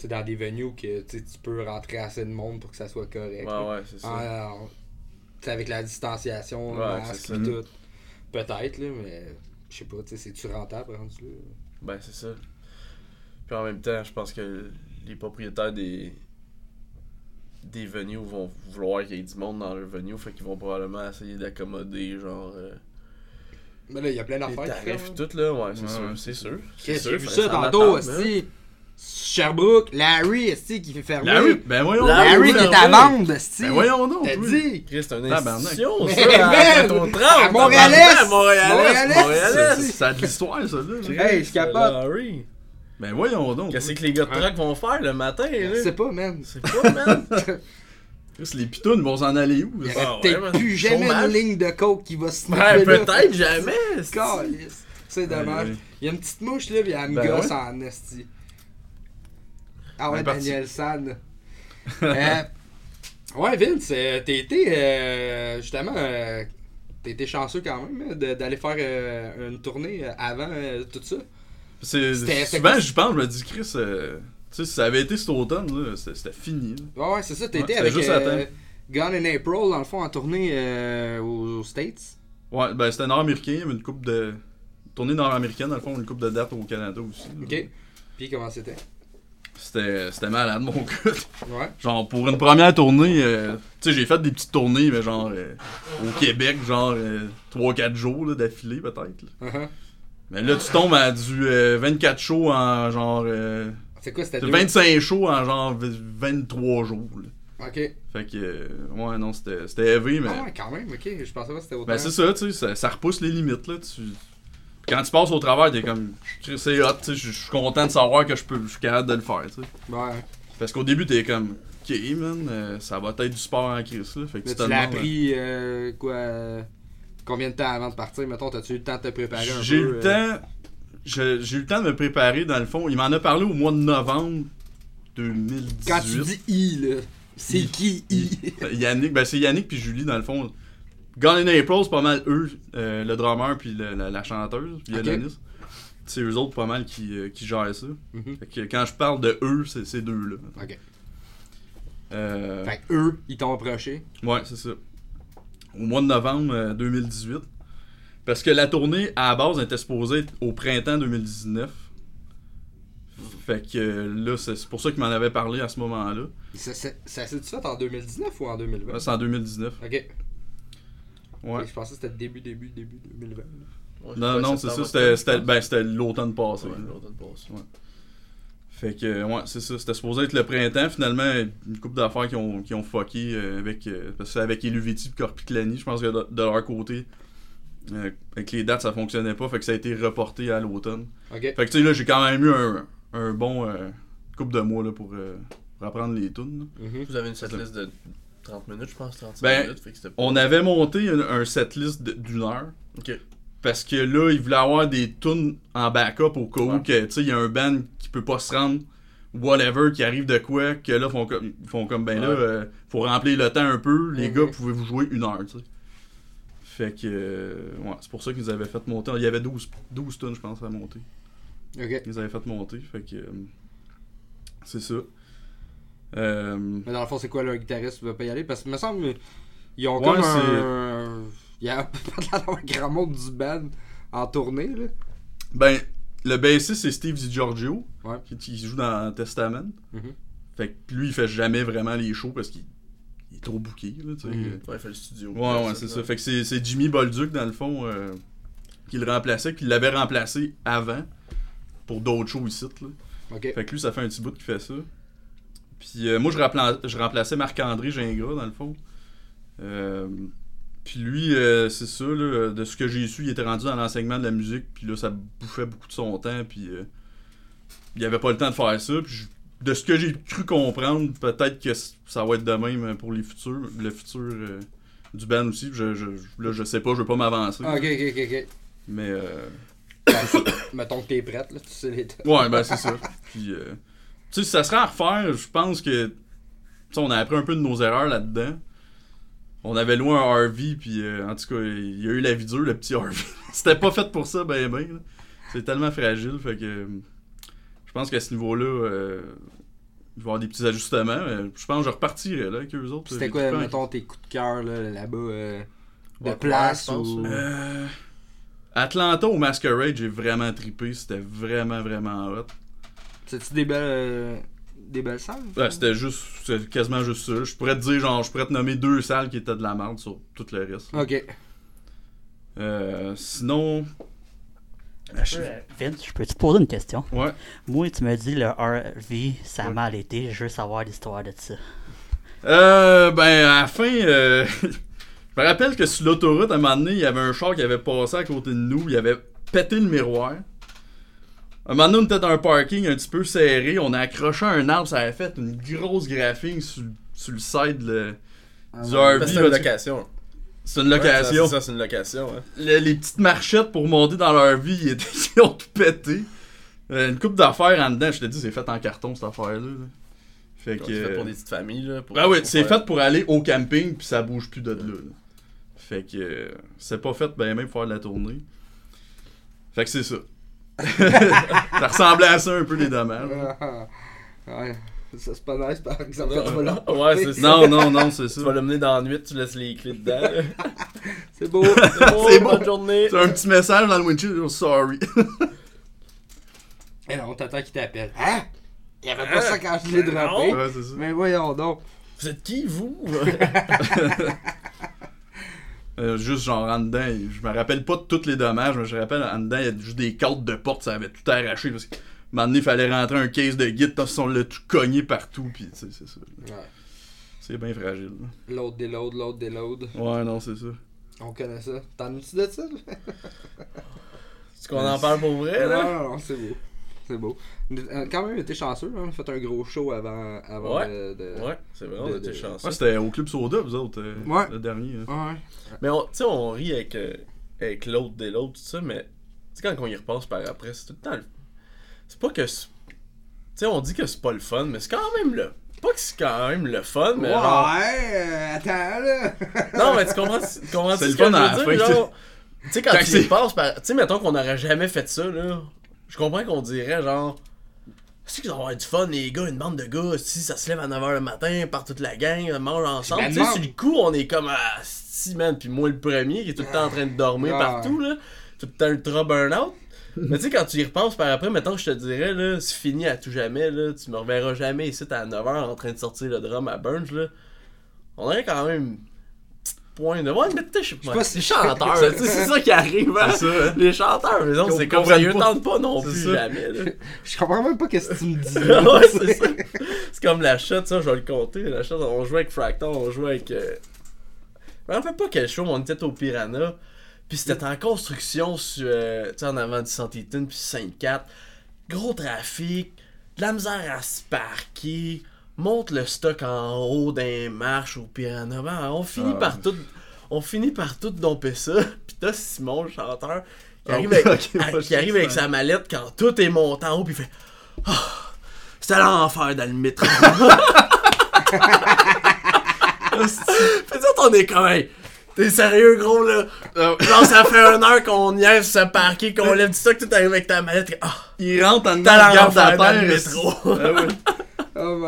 sais, dans des venues que tu peux rentrer assez de monde pour que ça soit correct. Ouais, ouais, c'est ça. Avec la distanciation, le Ouais, masque et tout. Peut-être, là, mais je sais pas, tu sais, c'est-tu rentable rendu là? Ben, c'est ça. Puis en même temps, je pense que les propriétaires des des venues vont vouloir qu'il y ait du monde dans leur venue, fait qu'ils vont probablement essayer d'accommoder genre euh, Mais là, il y a plein les d'affaires. qui tarifs tout là, ouais, c'est Ouais, sûr, ouais, c'est sûr. C'est sûr, J'ai vu ça tantôt hein. aussi? Sherbrooke, Larry, esti, qui fait fermer. Larry, ben voyons Larry est à vendre, esti. Ben voyons donc. T'as dit. Chris, c'est une institution, Mais ça, à man, 30, à Montréalais, Montréalais, Ça a de l'histoire, ça, là. Hey, je suis capable. Larry. Ben voyons donc. Qu'est-ce que les gars de truck vont faire le matin, Je là? sais pas, man. C'est pas, man. (laughs) Chris, Les pitounes vont s'en aller où? Il Ah ouais, peut-être plus jamais une ligne de coke qui va se Ben, là. peut-être jamais. (laughs) c'est-. C'est dommage. Ouais, ouais. Il y a une petite mouche là, pis elle me Ben gosse ouais. en esti. Ah ouais. Daniel San. Euh, ouais, Vince, euh, t'as été euh, justement. euh, t'as été chanceux quand même hein, d'aller faire euh, une tournée avant tout ça. C'est- Souvent, je pense, je me dis, Chris, Tu sais, si ça avait été cet automne, c'était fini. là. Ouais, ouais, c'est ça. T'étais Ouais, avec juste. Gone in April, dans le fond, en tournée aux, aux States. Ouais, ben c'était nord-américain, il y avait une coupe de. Tournée nord-américaine, dans le fond, une coupe de dates au Canada aussi. là. Ok. Puis comment c'était? C'était malade, mon gars. Ouais. Genre, pour une première tournée, euh, tu sais, j'ai fait des petites tournées, mais genre, euh, au Québec, genre, 3-4 jours là, d'affilée, peut-être. là. Uh-huh. Mais là, tu tombes à du euh, 24 shows en genre. euh, C'est quoi C'était deux? 25 shows en genre v- 23 jours. là. Ok. Fait que, euh, ouais, non, c'était c'était heavy, mais. Ah ouais, quand même, ok. Je pensais pas que c'était autant. Ben, c'est ça, tu sais, ça, ça repousse les limites, là. Tu... Quand tu passes au travers, t'es comme. C'est hot, tu sais, je suis content de savoir que je peux je suis capable de le faire, tu sais. Ouais. Parce qu'au début, t'es comme. Ok, man, euh, ça va être du sport en crise, là. Fait que Mais tu l'as appris, euh, quoi euh, Combien de temps avant de partir? Mettons, t'as-tu eu le temps de te préparer un peu J'ai eu le euh, temps. J'ai eu le temps de me préparer, dans le fond. Il m'en a parlé au mois de novembre 2018. Quand tu dis I, là, c'est qui I Yannick, ben c'est Yannick puis Julie dans le fond. Gone in April, c'est pas mal eux, euh, le drummer puis le- la, la chanteuse, violoniste. C'est eux autres pas mal qui, euh, qui gèrent ça. Mhm. Fait que quand je parle de eux, c'est ces deux-là. Ok. Euh, Fait que eux, ils t'ont approché. ouais, c'est ça. Au mois de novembre euh, 2018. Parce que la tournée, à la base, était supposée être au printemps 2019. Fait que là, c'est c'est pour ça qu'il m'en avait parlé à ce moment-là. Ça, ça, ça s'est-tu fait en 2019 ou en 2020 Ouais, C'est en 2019. Ok. Ouais. Je pensais que c'était début, début, début 2020. Ouais, je Non, non, c'est ça. C'était ben, c'était l'automne passé. L'automne passé. Ouais. Fait que, ouais, c'est ça. C'était supposé être le printemps. Finalement, une couple d'affaires qui ont, qui ont fucké euh, avec. euh, parce que c'est avec Eluviti et Corpiclani. Je pense que de, de leur côté, euh, avec les dates, ça fonctionnait pas. Fait que ça a été reporté à l'automne. Ok. Fait que, tu sais, là, j'ai quand même eu un, un bon euh, couple de mois là, pour, euh, pour apprendre les tunes. là. Mhm. Vous avez une setlist de 30 minutes, je pense, 35 Ben, minutes. Fait que c'était pas- On avait monté un, un setlist d'une heure. Ok. Parce que là, ils voulaient avoir des tunes en backup au cas où Ouais. que, tu sais, il y a un band qui peut pas se rendre, whatever, qui arrive de quoi, que là, font comme, ils font comme ben là, Ouais. euh, faut remplir le temps un peu, les gars, pouvez vous jouer une heure, tu sais. Fait que, euh, ouais, c'est pour ça qu'ils nous avaient fait monter. Il y avait 12, 12 tunes, je pense, à monter. Ok. Ils nous avaient fait monter, fait que, euh, c'est ça. Euh, Mais dans le fond, c'est quoi le guitariste qui va pas y aller? Parce que me semble ils ont Ouais, comme un. Il y a (laughs) pas un grand monde du band en tournée, là. ben, le bassiste, c'est Steve DiGiorgio, Ouais. qui, qui joue dans Testament. Mhm. Fait que lui, il fait jamais vraiment les shows parce qu'il il est trop booké, là, tu sais. Mhm. Ouais, il fait le studio. Ouais, ouais, c'est ça. Fait que c'est Jimmy Bolduc, dans le fond, euh, qui le remplaçait, qui l'avait remplacé avant pour d'autres shows ici, là. Fait que lui, ça fait un petit bout qu'il fait ça. Puis euh, moi, je, remplaçais Marc-André Gingras, dans le fond. Euh, puis lui, euh, c'est ça, là, de ce que j'ai su, il était rendu dans l'enseignement de la musique, puis là, ça bouffait beaucoup de son temps, puis euh, il avait pas le temps de faire ça. Puis je- de ce que j'ai cru comprendre, peut-être que ça va être de même pour les futurs, le futur euh, du band aussi. Je, je, là, je sais pas, je veux pas m'avancer. Ah, ok, ok, ok, ok. Mais, euh, (coughs) Mettons que t'es prête, là. Tu sais les. Ouais, ben c'est ça. Puis, euh, tu sais, si ça serait à refaire, je pense que. On a appris un peu de nos erreurs là-dedans. On avait loué un RV, puis euh, en tout cas, il y a eu la vie dure, le petit RV. (laughs) C'était pas fait pour ça, ben ben. là. C'est tellement fragile, fait que. Je pense qu'à ce niveau-là, euh, il va y avoir des petits ajustements. mais je pense que je repartirais là, avec eux autres. C'était quoi, mettons, tes coups de cœur, là, là-bas euh, De Ouais, place ou. Euh, Atlanta au Masquerade, j'ai vraiment trippé. C'était vraiment, vraiment hot. C'est-tu des belles. euh, Des belles salles? Ouais, c'était juste, c'était quasiment juste ça. Je pourrais te dire, genre, je pourrais te nommer deux salles qui étaient de la merde sur tout le reste. Ok. Euh, sinon. ah, je- Euh, Vince, je peux te poser une question? Ouais. Moi, tu me dis le RV, ça a Ouais. mal été. Je veux savoir l'histoire de ça. Euh, ben, à la fin, euh, (laughs) je me rappelle que sur l'autoroute, à un moment donné, il y avait un char qui avait passé à côté de nous. Il avait pété le miroir. Un moment donné, on était dans un parking un petit peu serré. On a accroché un arbre. Ça avait fait une grosse graphing sur, sur le side le- du ouais. RV. Mais C'est une location. C'est une location. Ouais, ça, c'est une location. Le- les petites marchettes pour monter dans leur vie, (laughs) ils, étaient- ils ont tout pété. Euh, une coupe d'affaires en dedans, je te dis, c'est fait en carton cette affaire-là. là. Fait que. C'est fait pour des petites familles. Là, pour, Ah oui, c'est faire- fait pour aller au camping, puis ça bouge plus de là. là. Fait que. euh, c'est pas fait ben même pour faire de la tournée. Fait que c'est ça. Ça ressemblait à ça un peu les dommages. Ah, Ouais. Ça, c'est pas nice, par exemple, quand tu vas leur Ouais, c'est ça. Non, non, non, c'est ça. Tu vas l'amener dans la nuit, tu laisses les clés dedans. (laughs) (laughs) C'est beau. C'est bonne bon. journée. C'est un petit message dans le windshield, oh, sorry. Et non, t'attends qu'il t'appelle. Hein? Il y avait pas ça quand je l'ai droppé. ouais, c'est ça. Mais voyons donc. Vous êtes qui, vous? (laughs) Euh, juste genre en dedans, je me rappelle pas de tous les dommages, mais je me rappelle en dedans, il y a juste des cadres de porte, ça avait tout arraché. Parce que un moment donné, il fallait rentrer un case de guide, qu'on l'a tout cogné partout, pis tu sais, c'est ça. Ouais. C'est bien fragile. là. L'autre déload, l'autre déload. Ouais, non, c'est ça. On connaît ça. T'en as-tu de ça? (laughs) Est-ce qu'on en parle pour vrai, Non, là? non, non, c'est beau. C'est beau. Euh, Quand même, été chanceux. hein. On a fait un gros show avant, avant Ouais. de, de- Ouais, c'est vrai, on de- était de- chanceux. Ouais, c'était au Club Soda, vous autres, euh, Ouais. le dernier. hein. Ouais. Mais on- tu sais, on rit avec, euh, avec l'autre des l'autre, tout ça, mais tu sais, quand on y repasse par après, c'est tout le temps. le- C'est pas que. c'est- Tu sais, on dit que c'est pas le fun, mais c'est quand même le. Pas que c'est quand même le fun, mais ouais, genre. euh, attends là. (laughs) Non, mais tu comprends, tu comprends C'est ce le que je fun la veux dire, genre? Tu sais, quand, Quand tu passes par. Tu sais, mettons qu'on n'aurait jamais fait ça, là. Je comprends qu'on dirait, genre. C'est qu'ils vont avoir du fun, les gars, une bande de gars, si ça se lève à 9h le matin, part toute la gang, mange ensemble. me Tu sais, sur le coup, on est comme, ah, si, man, puis moi le premier qui est tout le temps en train de dormir Ah. partout, là. Tout le temps ultra burn-out. Mais tu sais, quand tu y repenses par après, mettons, je te dirais, là, c'est fini à tout jamais, là. Tu me reverras jamais ici à 9h en train de sortir le drum à Burns, là. On aurait quand même pointe de. Ouais, mais tu sais, je sais pas C'est chanteur, c'est ça qui arrive, hein. Ça, hein. Les chanteurs, mais non, c'est comme ça, ils tentent pas non plus ça. jamais, là. Je comprends même pas qu'est-ce que tu me dis. (laughs) ouais, c'est ça. C'est comme la shot, ça, je vais le compter. La shot, on jouait avec Fractal, on jouait avec. Euh... Je me rappelle pas quel show, mais on était au Piranha. Puis c'était en construction sur, euh, tu sais, en avant du Santiton, puis Sainte-4. Gros trafic, de la misère à se parquer. Monte le stock en haut d'un marche au Piranha. Ben, on finit Ah. par tout. On finit par tout domper ça. (laughs) Puis t'as Simon, le chanteur, qui Ah arrive, oui, avec, à- moi, qui arrive avec sa mallette quand tout est monté en haut, puis il fait Ah, C'était l'enfer dans le métro. (laughs) Fait ça, on est comme, hey, t'es sérieux, gros, là? Ah, Genre, ça fait une heure qu'on niaise se parquer, qu'on lève du stock, tout arrive avec ta mallette. Ah, Il rentre en dedans, il regarde dans le métro. Ah ouais.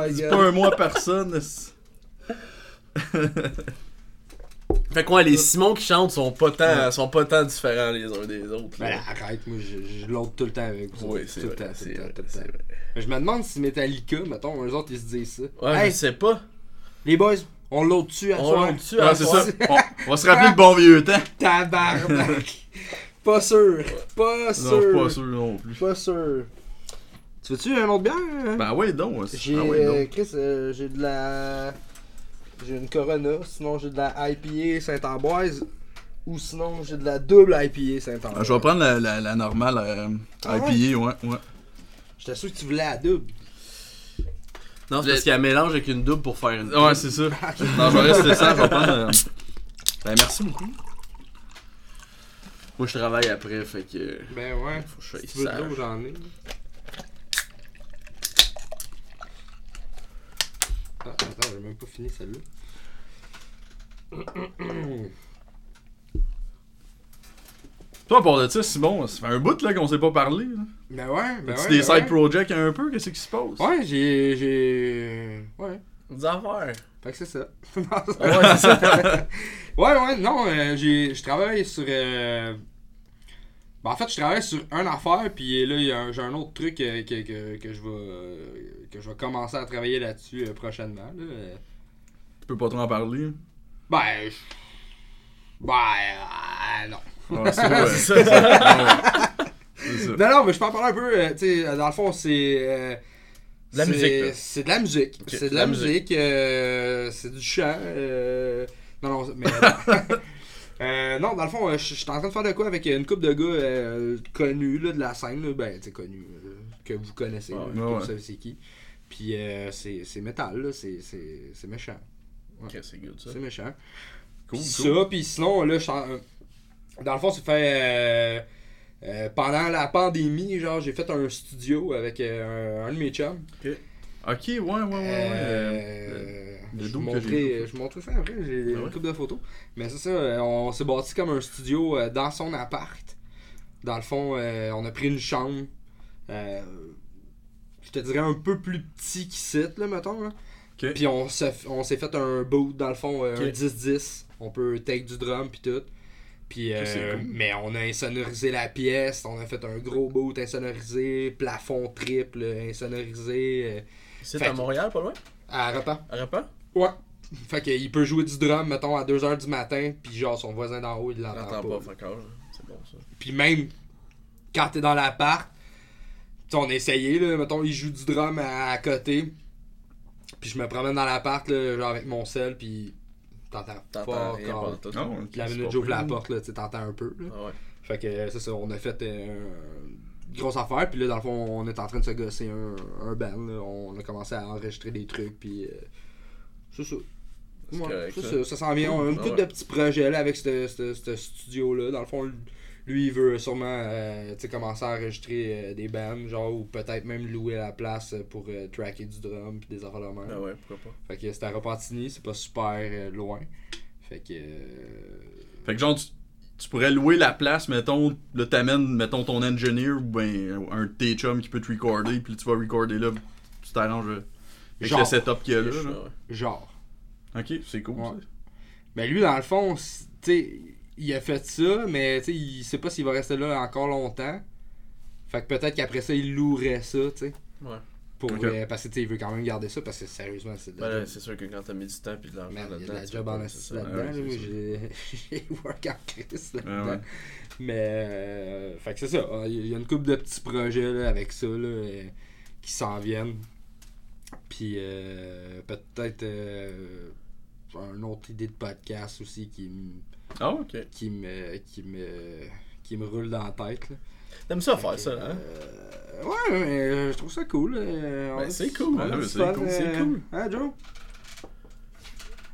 My god. pas un mois personne. (laughs) Fait que ouais, les Simons qui chantent sont pas tant, sont pas tant différents les uns des autres. Ben là. arrête, moi je, je l'autre tout le temps avec vous. Oui, c'est tout le vrai, temps, tout c'est le temps, vrai, tout le c'est temps. vrai. Mais Je me demande si Metallica, mettons, eux autres ils se disent ça. Ouais, hey, je sais pas. les boys, on l'autre dessus à On soir? l'a dessus à c'est soir. ça. On, va se rappeler le bon vieux temps. (laughs) Tabarnak. pas sûr. Pas Non, sûr. suis pas sûr non plus. Pas sûr. Tu veux-tu un autre bière? Ben ouais, donc. J'ai Ah ouais, euh, donc. Chris, euh, j'ai de la j'ai une Corona, sinon j'ai de la IPA Saint-Ambroise ou sinon j'ai de la double IPA Saint-Ambroise. Ah, Je vais prendre la, la, la normale euh, Ah IPA, ouais, ouais. J'étais sûr que tu voulais la double. Non, c'est parce qu'il y a un mélange avec une double pour faire une. Ouais, c'est ça. (laughs) Non, je vais rester ça, je vais prendre. euh, Ben merci beaucoup. Moi, je travaille après, fait que. Ben ouais. Faut que je sois Si tu veux de sage. l'eau, j'en ai. Ah, attends, j'ai même pas fini celle-là. Toi, à part de ça, Simon, ça fait un bout là qu'on s'est pas parlé. là. Ben ouais, ben ouais. des ben side ouais. projects un peu? Qu'est-ce qui se passe? Ouais, j'ai. j'ai. Ouais. Des affaires. Fait que c'est ça. (laughs) Ouais, c'est ça. (laughs) ouais, ouais, non, euh, j'ai, je travaille sur. euh, ben, en fait, je travaille sur une affaire, puis là, il y a un- j'ai un autre truc euh, que, que, que je vais. Que je vais commencer à travailler là-dessus euh, prochainement. Là. Euh, Tu peux pas trop en parler. Ben. je- Ben. euh, non. C'est (laughs) ouais. C'est ça. C'est. Non, non, mais je peux en parler un peu. euh, tu sais, dans le fond, c'est. De la c'est- musique, là. C'est de la musique. C'est de la, musique. c'est du chant. non, non, mais. (laughs) euh, non, dans le fond, euh, je suis en train de faire de quoi avec une couple de gars euh, connus là, de la scène. là, ben, connus. euh, que vous connaissez. là, que ouais. vous savez c'est qui. Puis euh, c'est métal, là. C'est méchant. Ok, c'est good ça. C'est méchant. Cool, Puis cool. ça, puis sinon, là, dans le fond, c'est fait. euh, euh, pendant la pandémie, genre, j'ai fait un studio avec euh, un, un de mes chums. Ok, ouais, ouais, ouais. ouais. Le je vous montrerai ça après, j'ai Ah une ouais? couple de photos. Mais c'est ça, on s'est bâti comme un studio dans son appart. Dans le fond, on a pris une chambre. euh, je te dirais un peu plus petit qu'ici, là, mettons. Là. Puis on s'est on s'est fait un boot, dans le fond, euh, un 10-10. On peut take du drum, puis tout. Puis, euh, cool. mais on a insonorisé la pièce, on a fait un gros boot insonorisé, plafond triple insonorisé. euh, C'est Fait à Montréal, pas loin? À repas. À Repas? Ouais. Fait qu'il peut jouer du drum, mettons, à 2h du matin, puis genre son voisin d'en haut, il l'entend pas. pas, all. C'est bon ça. Puis même quand t'es dans l'appart, on a essayé, là, mettons, il joue du drum à, à côté. Puis je me promène dans l'appart, là, genre avec mon sel, puis t'entends pas encore. la minute j'ouvre la porte, là, tu t'entends un peu. Là. Ah ouais. Fait que c'est ça, on a fait euh, une grosse affaire, puis là, dans le fond, on est en train de se gosser un, un band. là. On a commencé à enregistrer des trucs, puis euh, c'est ça. C'est Ouais, correct, ça. ça, ça s'en vient. On a une Ah couple ouais. de petits projets là, avec ce ce- ce studio-là. Dans le fond, lui, il veut sûrement euh, tu sais, commencer à enregistrer euh, des bands, genre, ou peut-être même louer la place pour euh, tracker du drum, puis des affaires de même. Ah ouais, pourquoi pas. Fait que c'est à Repentigny, c'est pas super euh, loin. Fait que. euh, Fait que genre, tu, tu pourrais louer la place, mettons, là t'amènes, mettons, ton engineer ou ben un de tes chums qui peut te recorder, puis tu vas recorder là, tu t'arranges avec Genre. le setup qu'il y a là. Genre. Ok, c'est cool. Ouais. ça. Mais lui, dans le fond, tu sais, il a fait ça, mais tu sais, il sait pas s'il va rester là encore longtemps. Fait que peut-être qu'après ça, il louerait ça, tu sais. Ouais. Pour, euh, parce que tu sais, il veut quand même garder ça, parce que sérieusement, c'est de la Ben c'est sûr que quand t'as mis du temps puis de l'argent il y a de là-dedans. la job en assis là-dedans. (laughs) J'ai work en Chris là-dedans. Ouais, ouais. Mais, euh, fait que c'est ça. euh, Il y a une couple de petits projets là, avec ça là, euh, qui s'en viennent. Puis euh, peut-être euh, une autre idée de podcast aussi qui Ah, ok. qui me qui me qui me roule dans la tête là. T'aimes ça faire ça, hein? Euh, ouais, mais euh, je trouve ça cool. euh, Ben, c'est cool, ouais, du c'est cool, c'est cool. Hein, Joe? (laughs)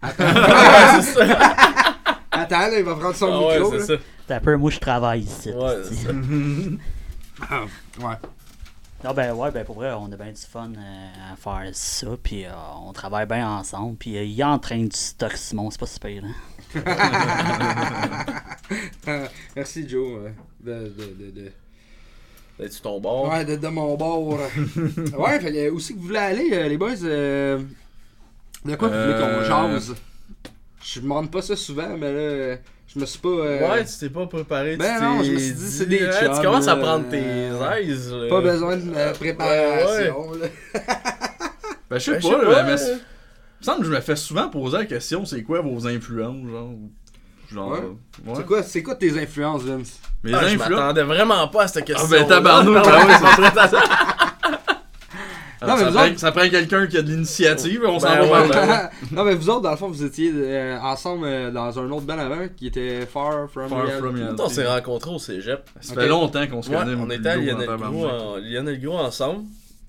Ouais, c'est ça. (laughs) Attends, là, il va prendre son Ah ouais, micro. c'est là. ça. T'as un peu, moi je travaille ici. Ouais, c'est ça. (laughs) Ouais. Non, ben ouais, ben pour vrai, on a bien du fun euh, à faire ça, puis euh, on travaille bien ensemble, puis euh, il entraîne du stock Simon, c'est pas super, hein. Euh, (laughs) Merci, Joe. euh, De, de, de, de- T'es-tu ton bord? Ouais, de, de mon bord. (laughs) ouais, fait où c'est que vous voulez aller, euh, les boys? euh, De quoi vous voulez qu'on Euh, jase? Je demande pas ça souvent, mais là, je me suis pas. euh, Ouais, tu t'es pas préparé. Ben tu non, je me suis dit, c'est des ouais, chums, Tu commences à prendre tes euh, aises. Pas besoin de euh, préparation. là. Ben, je sais Ben, pas, là, mais euh, me semble que je me fais souvent poser la question c'est quoi vos influences, genre. ou- Genre. Ouais. ouais. C'est quoi, c'est quoi tes influences, Vince? Mes Ah, je influences? m'attendais vraiment pas à cette question. Ah, ben, tabarnouche, ah ouais, ça (laughs) Non, mais ça, vous prend, autres- ça prend quelqu'un qui a de l'initiative, on s'en Ben va ouais. (laughs) non, mais vous autres, dans le fond, vous étiez euh, ensemble euh, dans un autre band avant qui était Far From Far Reality. From Reality. on s'est rencontrés au cégep. Ça fait longtemps qu'on se Ouais, connaît. on mon était à Lionel gros en, ensemble.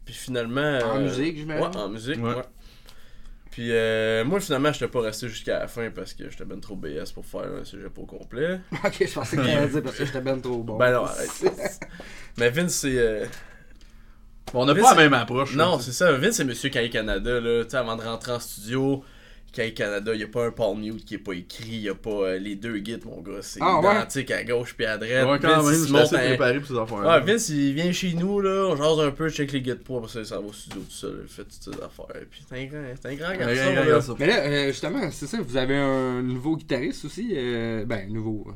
Puis finalement. En euh, musique, j'imagine? Ouais, en musique, Ouais. Puis euh, moi, finalement, j'étais pas resté jusqu'à la fin parce que j'étais ben trop BS pour faire un cégep au complet. (laughs) Ok, je pensais que t'allais dire parce que j'étais ben trop bon. Ben non, arrête. (laughs) Mais Vince, c'est. euh, Bon, on n'a pas la même approche. Non, c'est ça. Vince, c'est Monsieur Caille Canada, là. Tu sais, avant de rentrer en studio, Caille Canada, il a pas un Paul Mute qui est pas écrit, il y a pas euh, les deux guides, mon gars. C'est Ah, ouais? identique à gauche puis à droite. Ouais, quand Vince, même, il je préparé pour ces affaires. Ouais, Vince, il vient chez nous, là, on jase un peu, check les guides pour, après ça, il s'en va au studio tout seul, il fait toutes ses affaires. Puis c'est un grand, c'est un grand garçon, ouais, là. Mais là, euh, justement, c'est ça, vous avez un nouveau guitariste aussi. euh, ben, nouveau.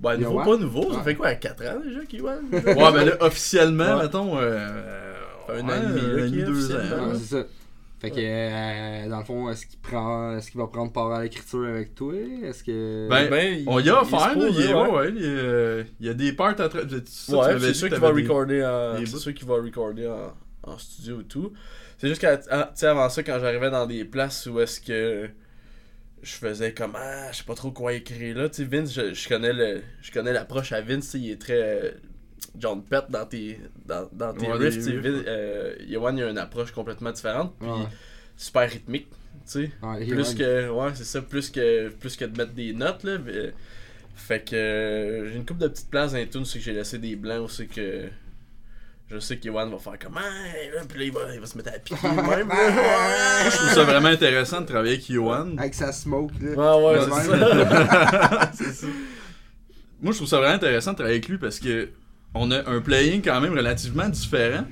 Ben, nouveau, pas nouveau, ça Ouais. fait quoi, 4 ans déjà, Kiwan? (laughs) Ouais, ben là, officiellement, Ouais. mettons. Euh, Un ouais, an et demi, deux ans. Ouais, c'est ça. Fait que, euh, dans le fond, est-ce qu'il prend, est-ce qu'il va prendre part à l'écriture avec toi? Est-ce que. Ben, Ben, On y il- y a- ouais. ouais, ouais, il y a- il y a des parts à tra- ça, tu Ouais, c'est sûr qu'il va recorder en... C'est bouts. sûr qu'il va recorder en... en studio et tout. C'est juste qu'à ah, tu sais, avant ça, quand j'arrivais dans des places où est-ce que je faisais comme ah, je sais pas trop quoi écrire là, tu sais Vince, je, je connais le je connais l'approche à Vince, il est très euh, John Pett dans tes dans, dans tes Ouais, riffs, euh, Yoann, il a une approche complètement différente puis Ouais. super rythmique, tu sais. Ouais, Plus que ouais, c'est ça, plus que plus que de mettre des notes là. mais- fait que euh, j'ai une couple de petites places dans les tunes, c'est que j'ai laissé des blancs aussi que je sais qu'Ewan va faire comment puis là il va, il va se mettre à piquer (laughs) même là. je trouve ça vraiment intéressant de travailler avec Yohan. Avec sa smoke, là. Ouais ouais, Ouais, c'est ouais. ça. (laughs) C'est ça. Moi, je trouve ça vraiment intéressant de travailler avec lui parce que on a un playing quand même relativement différent.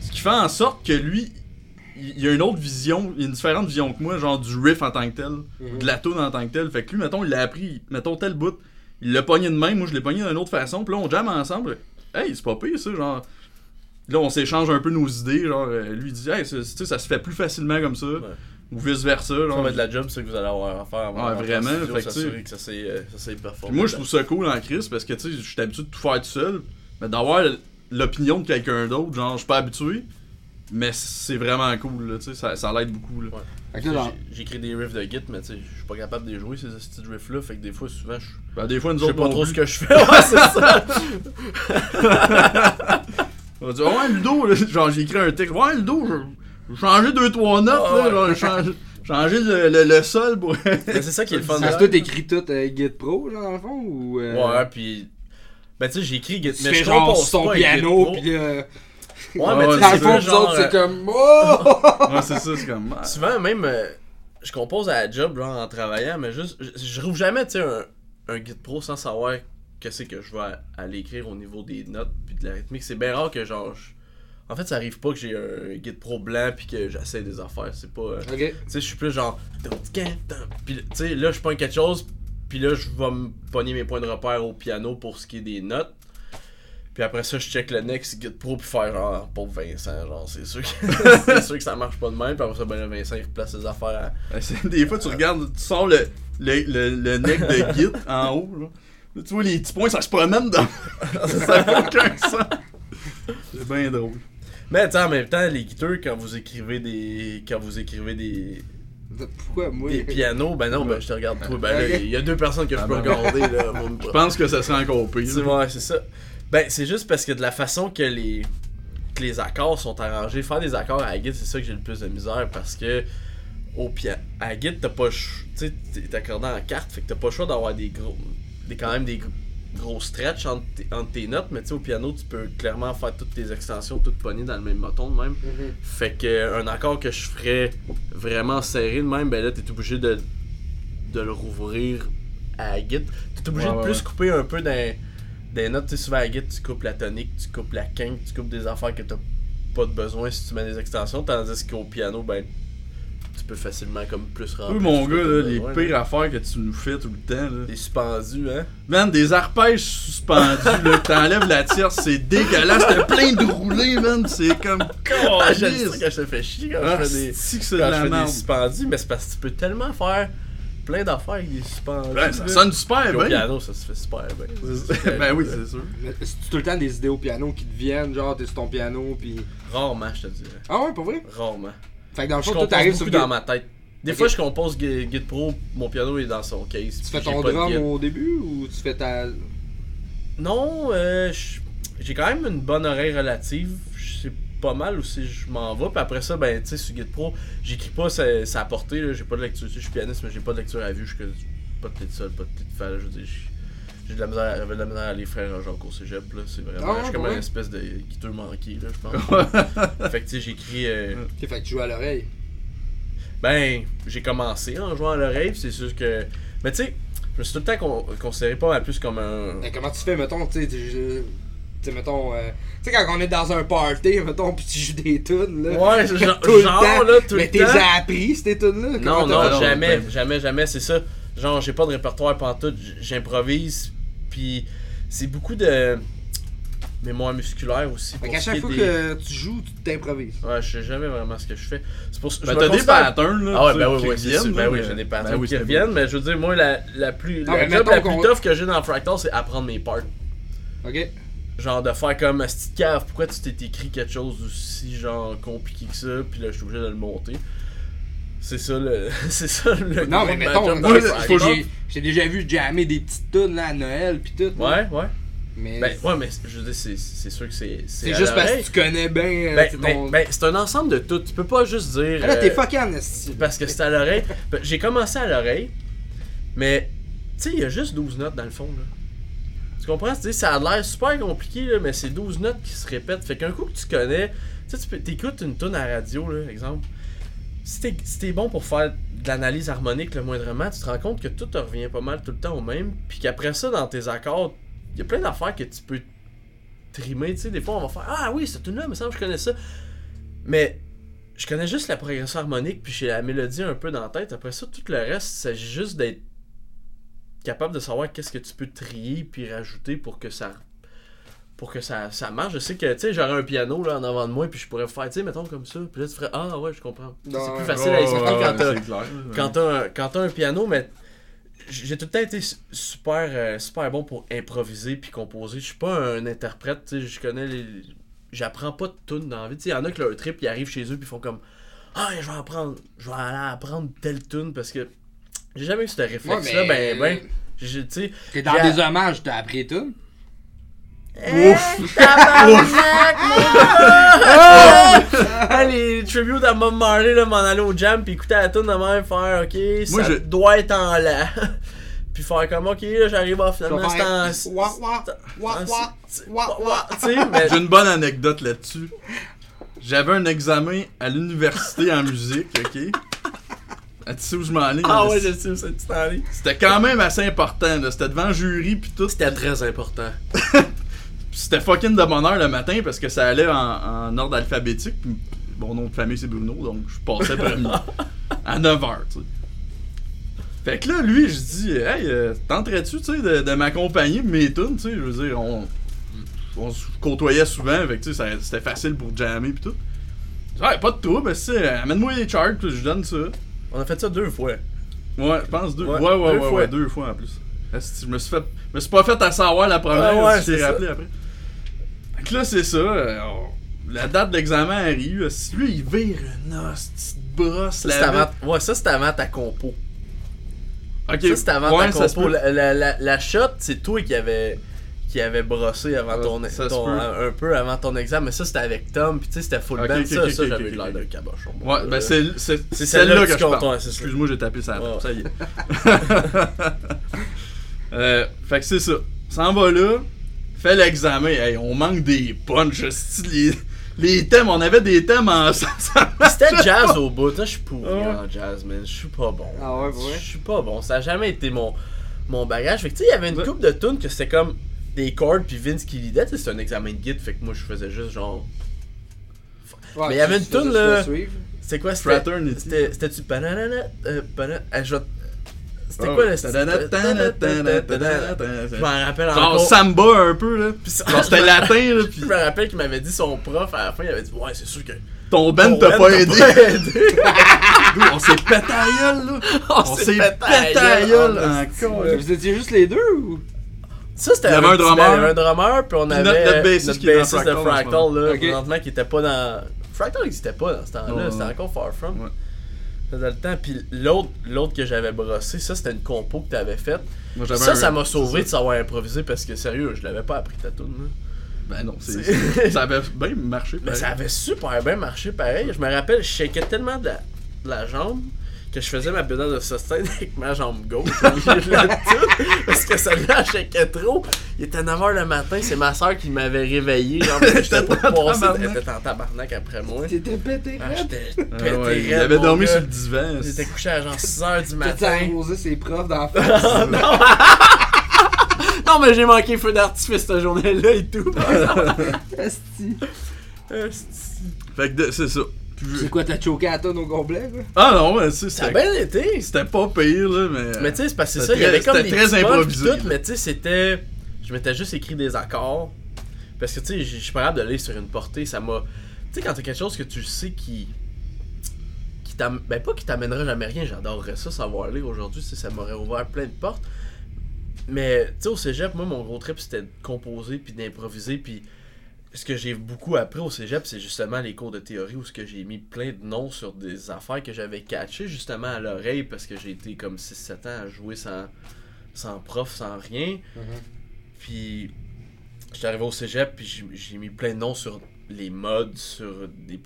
Ce qui fait en sorte que lui, il a une autre vision, il a une différente vision que moi, genre du riff en tant que tel, Mhm. de la tune en tant que tel. Fait que lui, mettons, il l'a appris, mettons tel bout, il l'a pogné de même, moi je l'ai pogné d'une autre façon, puis là on jamme ensemble. Hey, c'est pas pire ça, genre. Là, on s'échange un peu nos idées, genre, euh, lui il dit, hey, ça, ça se fait plus facilement comme ça, ou vice versa, Ça genre. va être de la job, c'est que vous allez avoir à faire Ouais, vraiment, en studio, fait que ça s'est euh, ça performé. moi, je trouve ça cool en crise parce que, tu sais, je suis habitué de tout faire tout seul, mais d'avoir l'opinion de quelqu'un d'autre, genre, je suis pas habitué, mais c'est vraiment cool, là, tu sais, ça, ça l'aide beaucoup, là. Ouais. Là, dans- J'écris des riffs de Git, mais tu sais, je suis pas capable de les jouer ces petits riffs là, fait que des fois, souvent, je Ben, des fois, nous je sais autres, pas trop ce que je fais. (laughs) Ouais, c'est ça. (laughs) On va dire, ouais, Ludo, là, genre, j'ai écrit un texte. Ouais, Ludo, je- j'ai changé deux, trois notes, Ah, là, genre, changé le, le, le sol pour. (laughs) Mais c'est ça qui est le fun. Se tout écrit tout euh, Git Pro, genre, dans le fond, ou... euh, Ouais, puis. Ben, tu sais, j'ai écrit Git, mais je genre sur ton piano, pis là... Ouais, mais Ouais, tu Dans sais, le c'est fond, genre, autres, c'est euh, comme... Oh! (laughs) ouais, c'est ça, c'est comme. ah. Souvent, même, euh, je compose à la job, genre, en travaillant, mais juste, je, je trouve jamais, tu sais, un, un Git Pro sans savoir qu'est-ce que je vais aller écrire au niveau des notes puis de la rythmique. C'est bien rare que, genre, je- en fait, ça arrive pas que j'ai un Git Pro blanc puis que j'essaie des affaires. C'est pas. euh, Ok. Tu sais, je suis plus genre. Puis, tu sais, là, je pogne quelque chose, puis là, je vais me pogner mes points de repère au piano pour ce qui est des notes. Puis après ça, je check le next Git Pro, puis faire genre, pauvre Vincent, genre, c'est sûr, que, (laughs) c'est sûr que ça marche pas de même. Puis après ça, ben là, Vincent, il replace ses affaires à. Ben, (laughs) Des fois, tu regardes, tu sors le, le, le, le neck de Git en haut, là. Là, tu vois les petits points, ça se promène dans. (laughs) ça n'a aucun sens. C'est bien drôle. Mais en même temps, les guiteurs, quand vous écrivez des. Quand vous écrivez des. Pourquoi moi? Des pianos, ben non, ben je te regarde toi. Ben là, il y a deux personnes que je Ah, peux regarder, là. mon- (laughs) Je pense que ça serait encore pire. C'est ouais, c'est ça. Ben, c'est juste parce que de la façon que les que les accords sont arrangés, faire des accords à la guitare, c'est ça que j'ai le plus de misère parce que au piano, à la guitare, t'as pas tu sais, t'es accordé en carte, fait que t'as pas le choix d'avoir des gros des quand même des gros- stretch entre, tes- entre tes notes, mais tu sais au piano, tu peux clairement faire toutes tes extensions toutes pognées dans le même moton de même. Mhm. Fait que un accord que je ferais vraiment serré de même, ben là t'es obligé de, de le rouvrir à la guitare. T'es obligé Ouais, de ouais, plus couper un peu dans des notes. Tu sais, souvent à la guitare, tu coupes la tonique, tu coupes la quinte, tu coupes des affaires que t'as pas de besoin si tu mets des extensions. Tandis qu'au piano, ben tu peux facilement comme plus Oui, remplir. mon ce que gars, là, les pires là. affaires que tu nous fais tout le temps, là. Des suspendus, hein? Man, des arpèges suspendus, là, que (laughs) t'enlèves la tierce, c'est dégueulasse. T'as plein de roulés, man. C'est comme. (laughs) Oh, j'aime Calisse. ça quand je te fais chier quand Ah, je fais des. c'est que de Quand je la fais des merde? suspendus, mais c'est parce que tu peux tellement faire plein d'affaires avec des suspendus. Ben, ça sonne super Puis au bien. piano, ça se fait super bien. ben oui, c'est sûr. C'est tout le temps des idées au piano qui te viennent, genre t'es sur ton piano pis. Rarement, je te dirais. Ah ouais, pour vrai? Rarement. Fait que dans le fond, beaucoup sur dans ma tête. Des fois, je compose Git Git Pro, mon piano est dans son case. Tu fais ton drum au début ou tu fais ta. Non, euh, j'ai quand même une bonne oreille relative. Je sais pas mal où si je m'en vais. Puis après ça, ben, tu sais, sur Git Pro, j'écris pas sa, sa portée. J'ai pas de lecture. Je suis pianiste, mais j'ai pas de lecture à vue. Je suis pas de de sol, pas de clé de. Je veux dire, j'ai- de la misère, j'avais de la misère à aller faire Jacques au cégep. Là. C'est vraiment. Ah ouais, je suis comme pour une espèce de guiteux manqué, là, je pense. (laughs) fait que tu sais, j'écris. euh, fait que tu joues à l'oreille. Ben, j'ai commencé en jouant à l'oreille, c'est sûr que. Mais tu sais, je me suis tout le temps con- considéré pas mal plus comme un. Mais comment tu fais, mettons, tu sais, tu mettons, euh, tu sais, quand on est dans un party, mettons, pis tu joues des tunes, là. Ouais, (laughs) genre, tout le genre, temps. là, tout Mais le t'es appris, ces tunes-là? Non, non, jamais, ben- jamais, jamais, c'est ça. Genre, j'ai pas de répertoire pantoute, j'improvise, puis c'est beaucoup de mémoire musculaire aussi. Fait pour qu'à chaque fois des- que tu joues, tu t'improvises. Ouais, je sais jamais vraiment ce que je fais. C'est pour ça je Ben me t'as des patterns, là. Ah ouais, ben oui, oui, c'est sûr. Ben oui, j'ai des patterns ben oui, qui reviennent, mais je veux dire, moi, la, la plus, Non, la job la plus tough que j'ai dans Fractal, c'est apprendre mes parts. Ok? Genre de faire comme un petite cave, pourquoi tu t'es écrit quelque chose aussi genre compliqué que ça, puis là je suis obligé de le monter. C'est ça le. (laughs) c'est ça le. Non, mais mettons, moi, j'ai j'ai déjà vu jammer des petites tunes là, à Noël pis tout. Ouais, ouais. Mais Ben, ouais, mais je veux dire, c'est, c'est sûr que c'est. c'est juste parce que tu connais bien. euh, Ben, sais, ben, ton- ben, c'est un ensemble de tout. Tu peux pas juste dire. Ah, là, t'es euh, en esti. Parce que c'est à l'oreille. Ben, J'ai commencé à l'oreille, mais tu sais, il y a juste 12 notes dans le fond. Là. Tu comprends? Tu ça a l'air super compliqué, là, mais c'est 12 notes qui se répètent. Fait qu'un coup que tu connais, tu sais, tu peux- t'écoutes une tune à la radio, là, exemple. Si t'es, bon pour faire de l'analyse harmonique le moindrement, tu te rends compte que tout te revient pas mal tout le temps au même. Puis qu'après ça, dans tes accords, il y a plein d'affaires que tu peux trimer. Tu sais, des fois, on va faire Ah oui, cette tune-là, me semble que je connais ça. Mais je connais juste la progression harmonique, puis j'ai la mélodie un peu dans la tête. Après ça, tout le reste, s'agit juste d'être capable de savoir qu'est-ce que tu peux trier puis rajouter pour que ça pour que ça, ça marche. Je sais que, tu sais, j'aurais un piano là en avant de moi, puis je pourrais faire, tu sais, mettons comme ça. Puis là, tu ferais, ah ouais, je comprends. C'est plus facile à expliquer Ouais, quand ouais, t'as c'est clair, quand t'as un, quand t'as un piano, mais j'ai tout le temps été su- super, euh, super bon pour improviser puis composer. Je suis pas un interprète, tu sais, je connais les. J'apprends pas de tunes dans la vie. Tu sais, il y en a que leur trip, ils arrivent chez eux puis ils font comme Ah, je vais apprendre, je vais aller apprendre telle tune parce que j'ai jamais eu ce réflexe-là. Ouais, mais- Ben, ben, tu sais. T'es dans des hommages, t'as appris tout. Ouf! Tabarnak! (laughs) (laughs) Ah, les tributes à Bob Marley, là, m'en aller au jam, puis écouter la tune de même, faire, ok, Moi, ça je- doit être en la. (laughs) puis faire comme, ok, là, j'arrive à finalement, c'est en. J'ai une bonne anecdote là-dessus. J'avais un examen à l'université en musique, ok? Ah, Tu sais où je m'en allais? Ah là? ouais, je sais où ça tu t'en. C'était quand même assez important, là. C'était devant jury pis tout. C'était très important. Pis c'était fucking de bonne heure le matin parce que ça allait en, en ordre alphabétique. Pis mon nom de famille c'est Bruno, donc je passais premier. (laughs) à 9h, tu sais. Fait que là, lui, je dis, hey, euh, tenterais-tu, tu sais, de, de m'accompagner mes tunes, tu sais, je veux dire, on, on se côtoyait souvent, fait que tu sais, c'était facile pour jammer pis tout. Je dis, Ouais, pas de tout, mais c'est, amène-moi les charts, puis je donne ça. On a fait ça deux fois. Ouais, je pense deux. Ouais, Ouais, ouais, ouais, deux ouais, fois. ouais, deux fois en plus. Je me suis fait. Me suis pas fait à savoir la première, Ah ouais, je t'ai rappelé après? Que là, c'est ça. euh, on- La date de l'examen arrive. Lui, il vire une de brosse. Ça, la avant, ouais, ça, c'était avant ta compo. Ok, Ça, c'était avant ouais, ta compo. La, la, la, la shot, c'est toi qui avait qui avait brossé avant ton, ça un, un peu avant ton examen, mais ça c'était avec Tom, puis tu sais c'était full Ok, band, ok, ça, ça j'avais l'air d'un cabochon. Ouais, ben c'est c'est c'est celle-là que qui je parle. c'est. Excuse-moi, j'ai tapé ça. Ouais. Ça y est. (laughs) Euh, fait que c'est ça. S'en va là, fait l'examen. Hey, on manque des punch. esti, Les, les thèmes, on avait des thèmes ensemble. ça C'était jazz au bout, je suis pourri Ah ouais. en jazz, man, je suis pas bon. Ah ouais, vrai? Je suis pas bon, ça a jamais été mon, mon bagage. Fait que tu sais, il y avait une Ouais. coupe de tunes que c'était comme des chords puis Vince qui lidait, tu c'était un examen de guide, fait que moi je faisais juste genre. Ouais, Mais il y avait tu- une tu faisais là. C'était quoi c'était? C'était c'était-tu banana euh, banana je C'était Ah quoi ouais. le Je m'en rappelle Genre encore. Samba un peu là. Genre c'était latin là, (laughs) Je me rappelle qu'il m'avait dit son prof à la fin, il avait dit Ouais, c'est sûr que. ton ton t'a band pas aidé. aidé. (laughs) on s'est pété à la gueule là. (laughs) On s'est pété à la gueule encore. Euh, Vous étiez juste les deux ou? Ça, c'était Il y avait un petit- drummer. Il y avait un drummer, puis on avait notre- notre bassiste notre bassiste de Fractal là, présentement, qui était pas dans. Fractal n'existait pas dans ce temps-là, c'était encore Far From. Ça faisait le temps. Puis l'autre, l'autre que j'avais brossé, ça, c'était une compo que t'avais faite. Moi, j'avais Ça, un- ça m'a sauvé de savoir improviser parce que sérieux, je l'avais pas appris ta tune. là. Ben non, c'est C'est- (laughs) ça avait bien marché. Mais pareil. ça avait super bien marché pareil. Je me rappelle, je shakeais tellement de la, de la jambe que je faisais ma pédale de sustain avec ma jambe gauche. au milieu de la parce que je shakeais trop. Il était 9h le matin, c'est ma soeur qui m'avait réveillé. Genre, j'étais pas en passé, tabarnak. elle était en tabarnak après moi. T'étais pété, Ah, j'étais Ah pété ouais, il avait dormi gars. sur le divan. J'étais couché à genre 6h du T'as matin. arrosé ses profs d'en (laughs) face. Non, mais j'ai manqué feu d'artifice cette journée-là et tout. (laughs) Esti. Fait que c'est ça. C'est quoi, t'as choqué à tonne au complet, quoi? Ah non, mais tu sais, Ça a c'était bien été. c'était pas pire là, mais. Mais tu sais, c'est parce que c'est ça, il y avait comme des c'était très improvisé, tout, mais tu sais, c'était... Je m'étais juste écrit des accords. Parce que tu sais, je suis pas capable de lire sur une portée, ça m'a... Tu sais, quand t'as quelque chose que tu sais qui... qui t'am... Ben pas qui t'amènera jamais rien, j'adorerais ça, savoir lire aujourd'hui, tu sais, ça m'aurait ouvert plein de portes. Mais tu sais, au cégep, moi, mon gros trip, c'était de composer puis d'improviser, puis ce que j'ai beaucoup appris au cégep, c'est justement les cours de théorie où ce que j'ai mis plein de noms sur des affaires que j'avais catchées justement à l'oreille parce que j'ai été comme 6-7 ans à jouer sans, sans prof, sans rien. Puis j'étais arrivé au cégep, puis j'ai- mis plein de noms sur les modes, sur des,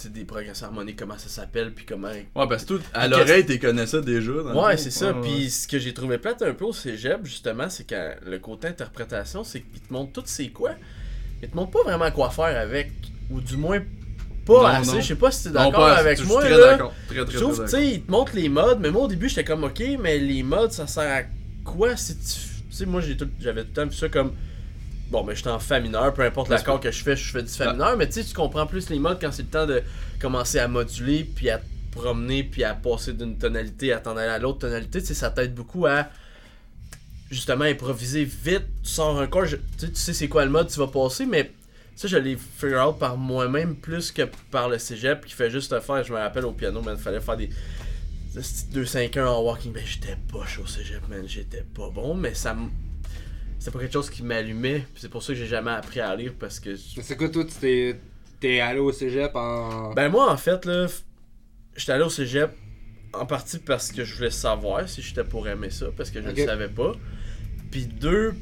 tu des progressions harmoniques, comment ça s'appelle, puis comment Ouais, parce que toi, à l'oreille, t'es connaissais déjà. dans le Ouais, c'est ça. Puis ce que j'ai trouvé plate un peu au cégep, justement, c'est que le côté interprétation, c'est qu'il te montre tout c'est quoi. Il te montre pas vraiment quoi faire avec. Ou du moins, pas Non, assez. non. Je sais pas si t'es d'accord avec je suis moi. très là. d'accord. Très, très, Je trouve, très tu sais, il te montre les modes, mais moi au début j'étais comme ok, mais les modes ça sert à quoi si tu. Tu sais, moi j'ai tout- j'avais tout le temps vu ça comme Bon, mais j'étais en fa mineur, peu importe l'accord que je fais, je fais du fa Ah. mineur, mais tu sais, tu comprends plus les modes quand c'est le temps de commencer à moduler, puis à te promener, puis à passer d'une tonalité à t'en aller à l'autre tonalité. Tu sais, ça t'aide beaucoup à justement improviser vite. Tu sors un corps, je- tu sais, tu sais c'est quoi le mode tu vas passer, mais ça, je l'ai figure out par moi-même plus que par le cégep qui fait juste faire. Je me rappelle au piano, man, fallait faire des. 2-5-1 en walking, ben j'étais pas chaud au cégep, man, j'étais pas bon, mais ça m- c'est pas quelque chose qui m'allumait, c'est pour ça que j'ai jamais appris à lire parce que. Mais C'est quoi, toi, tu t'es. T'es allé au cégep en. Ben moi, en fait, là, j'étais allé au cégep en partie parce que je voulais savoir si j'étais pour aimer ça, parce que je Ok. le savais pas. Puis deux,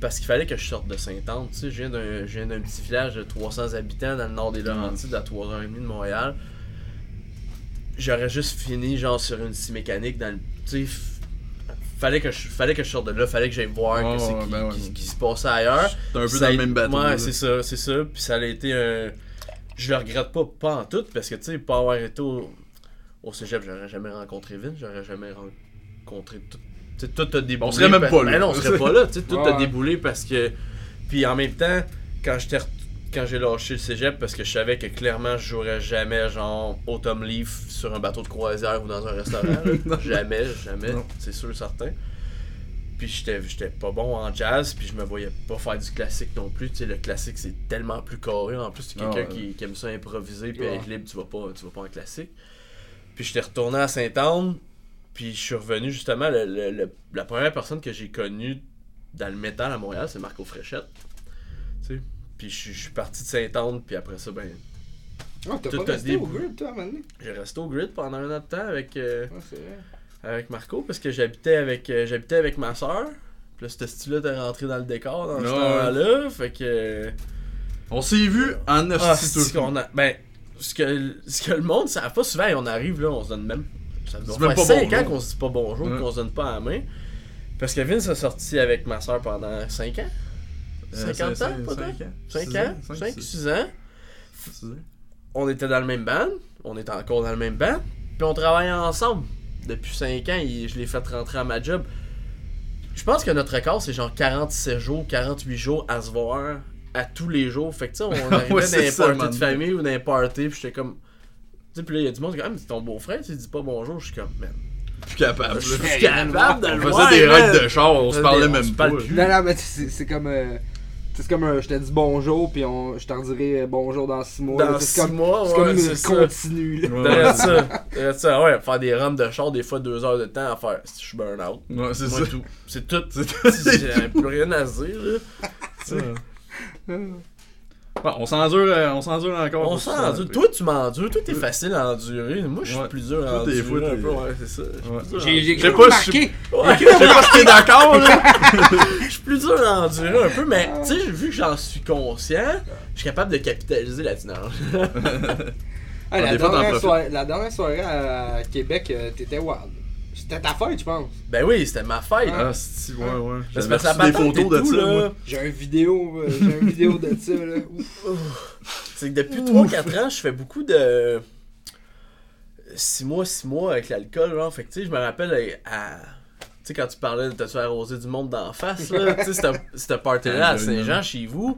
parce qu'il fallait que je sorte de Sainte-Anne, tu sais, je viens d'un petit village de 300 habitants dans le nord des Laurentides, à 3h30 de Montréal. J'aurais juste fini, genre, sur une scie mécanique dans le... Tu sais, fallait que, je, fallait que je sorte de là, fallait que j'aille voir ouais, qui, ben ouais. qui- qui se passait ailleurs. T'es un peu Ça dans le même bateau. Ouais, c'est ça, c'est ça. Puis ça a été un. Je le regrette pas, pas en tout, parce que tu sais, pas avoir été au, au cégep, j'aurais jamais rencontré Vin, j'aurais jamais rencontré tout. Tout a déboulé. On serait même pas là. Ben non, on serait pas là, tu sais, tout Ouais, a déboulé parce que. Puis en même temps, quand j'étais quand j'ai lâché le cégep, parce que je savais que clairement je jouerais jamais, genre, Autumn Leaf sur un bateau de croisière ou dans un restaurant. (laughs) jamais, jamais, c'est sûr, certain. Puis j'étais j'étais pas bon en jazz, puis je me voyais pas faire du classique non plus. Tu sais, le classique c'est tellement plus carré. En plus, tu es Ah quelqu'un ouais. qui, qui aime ça improviser, puis Ouais. être libre, tu vas pas, tu vas pas en classique. Puis j'étais retourné à Saint-Anne, puis je suis revenu justement. le- le- le- la première personne que j'ai connue dans le métal à Montréal, c'est Marco Fréchette. Tu sais. Puis je suis- je suis parti de Saint-Anne, puis après ça, ben, Ah, t'as pas resté au grid, toi, à un moment donné? j'ai resté au grid pendant un an de temps avec. euh, vrai. avec Marco parce que j'habitais avec euh, j'habitais avec ma soeur. Puis là, ce style-là t'es rentré dans le décor dans ce temps-là. Fait que. On s'est vu en Ah, tout. qu'on a. Ben, ce que, ce que le monde ne savent pas souvent, et on arrive là, on se donne même. Ça doit faire pas 5 ans qu'on se dit pas bonjour, Ouais. qu'on se donne pas la main. Parce que Vince a sorti avec ma soeur pendant 5 ans. Euh, 50 cinq- ans, cinq- peut-être? cinq ans. 5 Six ans? cinq, 5, six- 6 ans? On était dans le même band. On est encore dans le même band. Puis on travaillait ensemble. Depuis 5 ans, et je l'ai fait rentrer à ma job. Je pense que notre record, c'est genre 47 jours, 48 jours à se voir à tous les jours. Fait que tu sais, on (laughs) arrivait Ouais, dans parties man. de famille ou dans les parties, puis j'étais comme. Tu sais, puis là, il y a du monde qui dit, ah, mais c'est ton beau-frère, tu dis pas bonjour. Je suis comme, man. Plus capable. Je suis capable de On le faisait voir, des raids de char, on se Faisait parlait on même pas. Non, non, mais c'est c'est comme. euh, c'est comme un, je te dis bonjour, puis on, je t'en dirai bonjour dans 6 mois. Dans là. c'est 6 comme, mois, c'est ouais, comme c'est une ça. continue. Là. Ouais, Derrière ça, derrière ça, ouais, faire des runs de char, des fois 2 heures de temps à faire. Je suis burn out. Ouais, c'est Moi, ça. tout. C'est tout. J'ai plus rien à se dire, là. Ouais. On s'endure, euh, on s'endure encore. On pour s'en ça. endure. Toi, tu m'endures. Toi, t'es facile à endurer. Moi, je suis Ouais. plus dur à Toi, t'es endurer. fou, un t'es- peu, ouais, c'est ça. Ouais. J'ai pas remarquer. Ouais, (laughs) Je sais pas si t'es d'accord, là. (laughs) je suis plus dur à endurer un peu, mais tu sais, vu que j'en suis conscient, je suis capable de capitaliser. Ah, (laughs) la, dernière profites. soirée, la dernière soirée à Québec, euh, t'étais wild. C'était ta fête, je pense. ben oui, c'était ma fête. Ah, c'est ouais, ouais. Que la reçu des photos de tout, ça, là. J'ai une vidéo, euh, j'ai une vidéo de ça, là. (laughs) C'est que depuis 3-4 ans, je fais beaucoup de. 6 mois, 6 mois avec l'alcool, genre. Fait que tu sais, je me rappelle euh, à. Tu sais, quand tu parlais de te faire arroser du monde d'en face, là. tu sais, cette- party-là à Ah, Saint-Jean chez vous,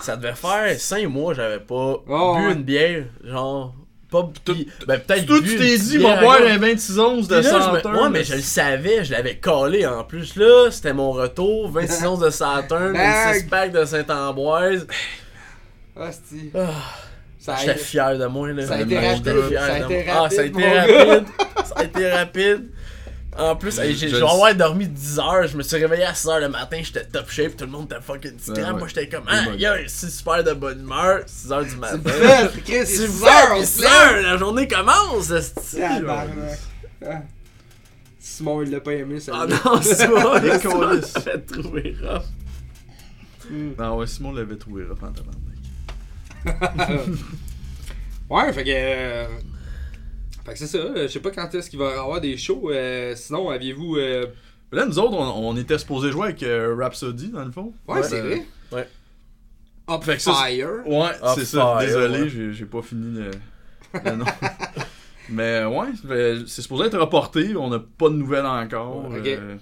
ça devait faire 5 mois, j'avais pas Oh, bu ouais. une bière, genre. Pas Ben, peut-être. Toi, bu tu t'es dit, va boire un 26 onces de Saturn. Ouais, mais je le savais, je l'avais collé en plus. Là, c'était mon retour. 26 onces de Saturn, Bag. 6 pack de Saint-Ambroise. Ah, c'est. Ah, Ça a J'étais fier de moi. Là. Ça a été rapide, fier ça a de été moi. Ah, ça a été rapide. ça a été rapide. En plus, hey, j'ai vais avoir dormi 10 heures. Je me suis réveillé à 6 heures le matin. J'étais top shape. Tout le monde était fucking Ouais, scrap. ouais. Moi, j'étais comme, C'est ah, bon. yo, c'est super de bonne humeur. 6 heures du matin. C'est c'est vous 6 heures, on 6 se lève. heures. La journée commence. esti. Tabarnak. Ah. Simon, il l'a pas aimé, ça. Ah non, (laughs) (laughs) c'est ça colis. m'a fait trouver rough. Mm. Non, ouais, Simon l'avait trouvé rough en tabarnak. (laughs) Ouais, fait que. Fait que c'est ça. euh, Je sais pas quand est-ce qu'il va y avoir des shows. euh, sinon, aviez-vous. euh, Là, nous autres, on, on était supposé jouer avec euh, Rhapsody, dans le fond. Ouais, Ouais, c'est vrai. ouais. Up Fait que ça, Fire. Ouais, c'est ça. fire, Désolé, ouais. j'ai- pas fini le, le nom. (laughs) Mais ouais, fait- c'est supposé être reporté. On n'a pas de nouvelles encore. Ok. euh,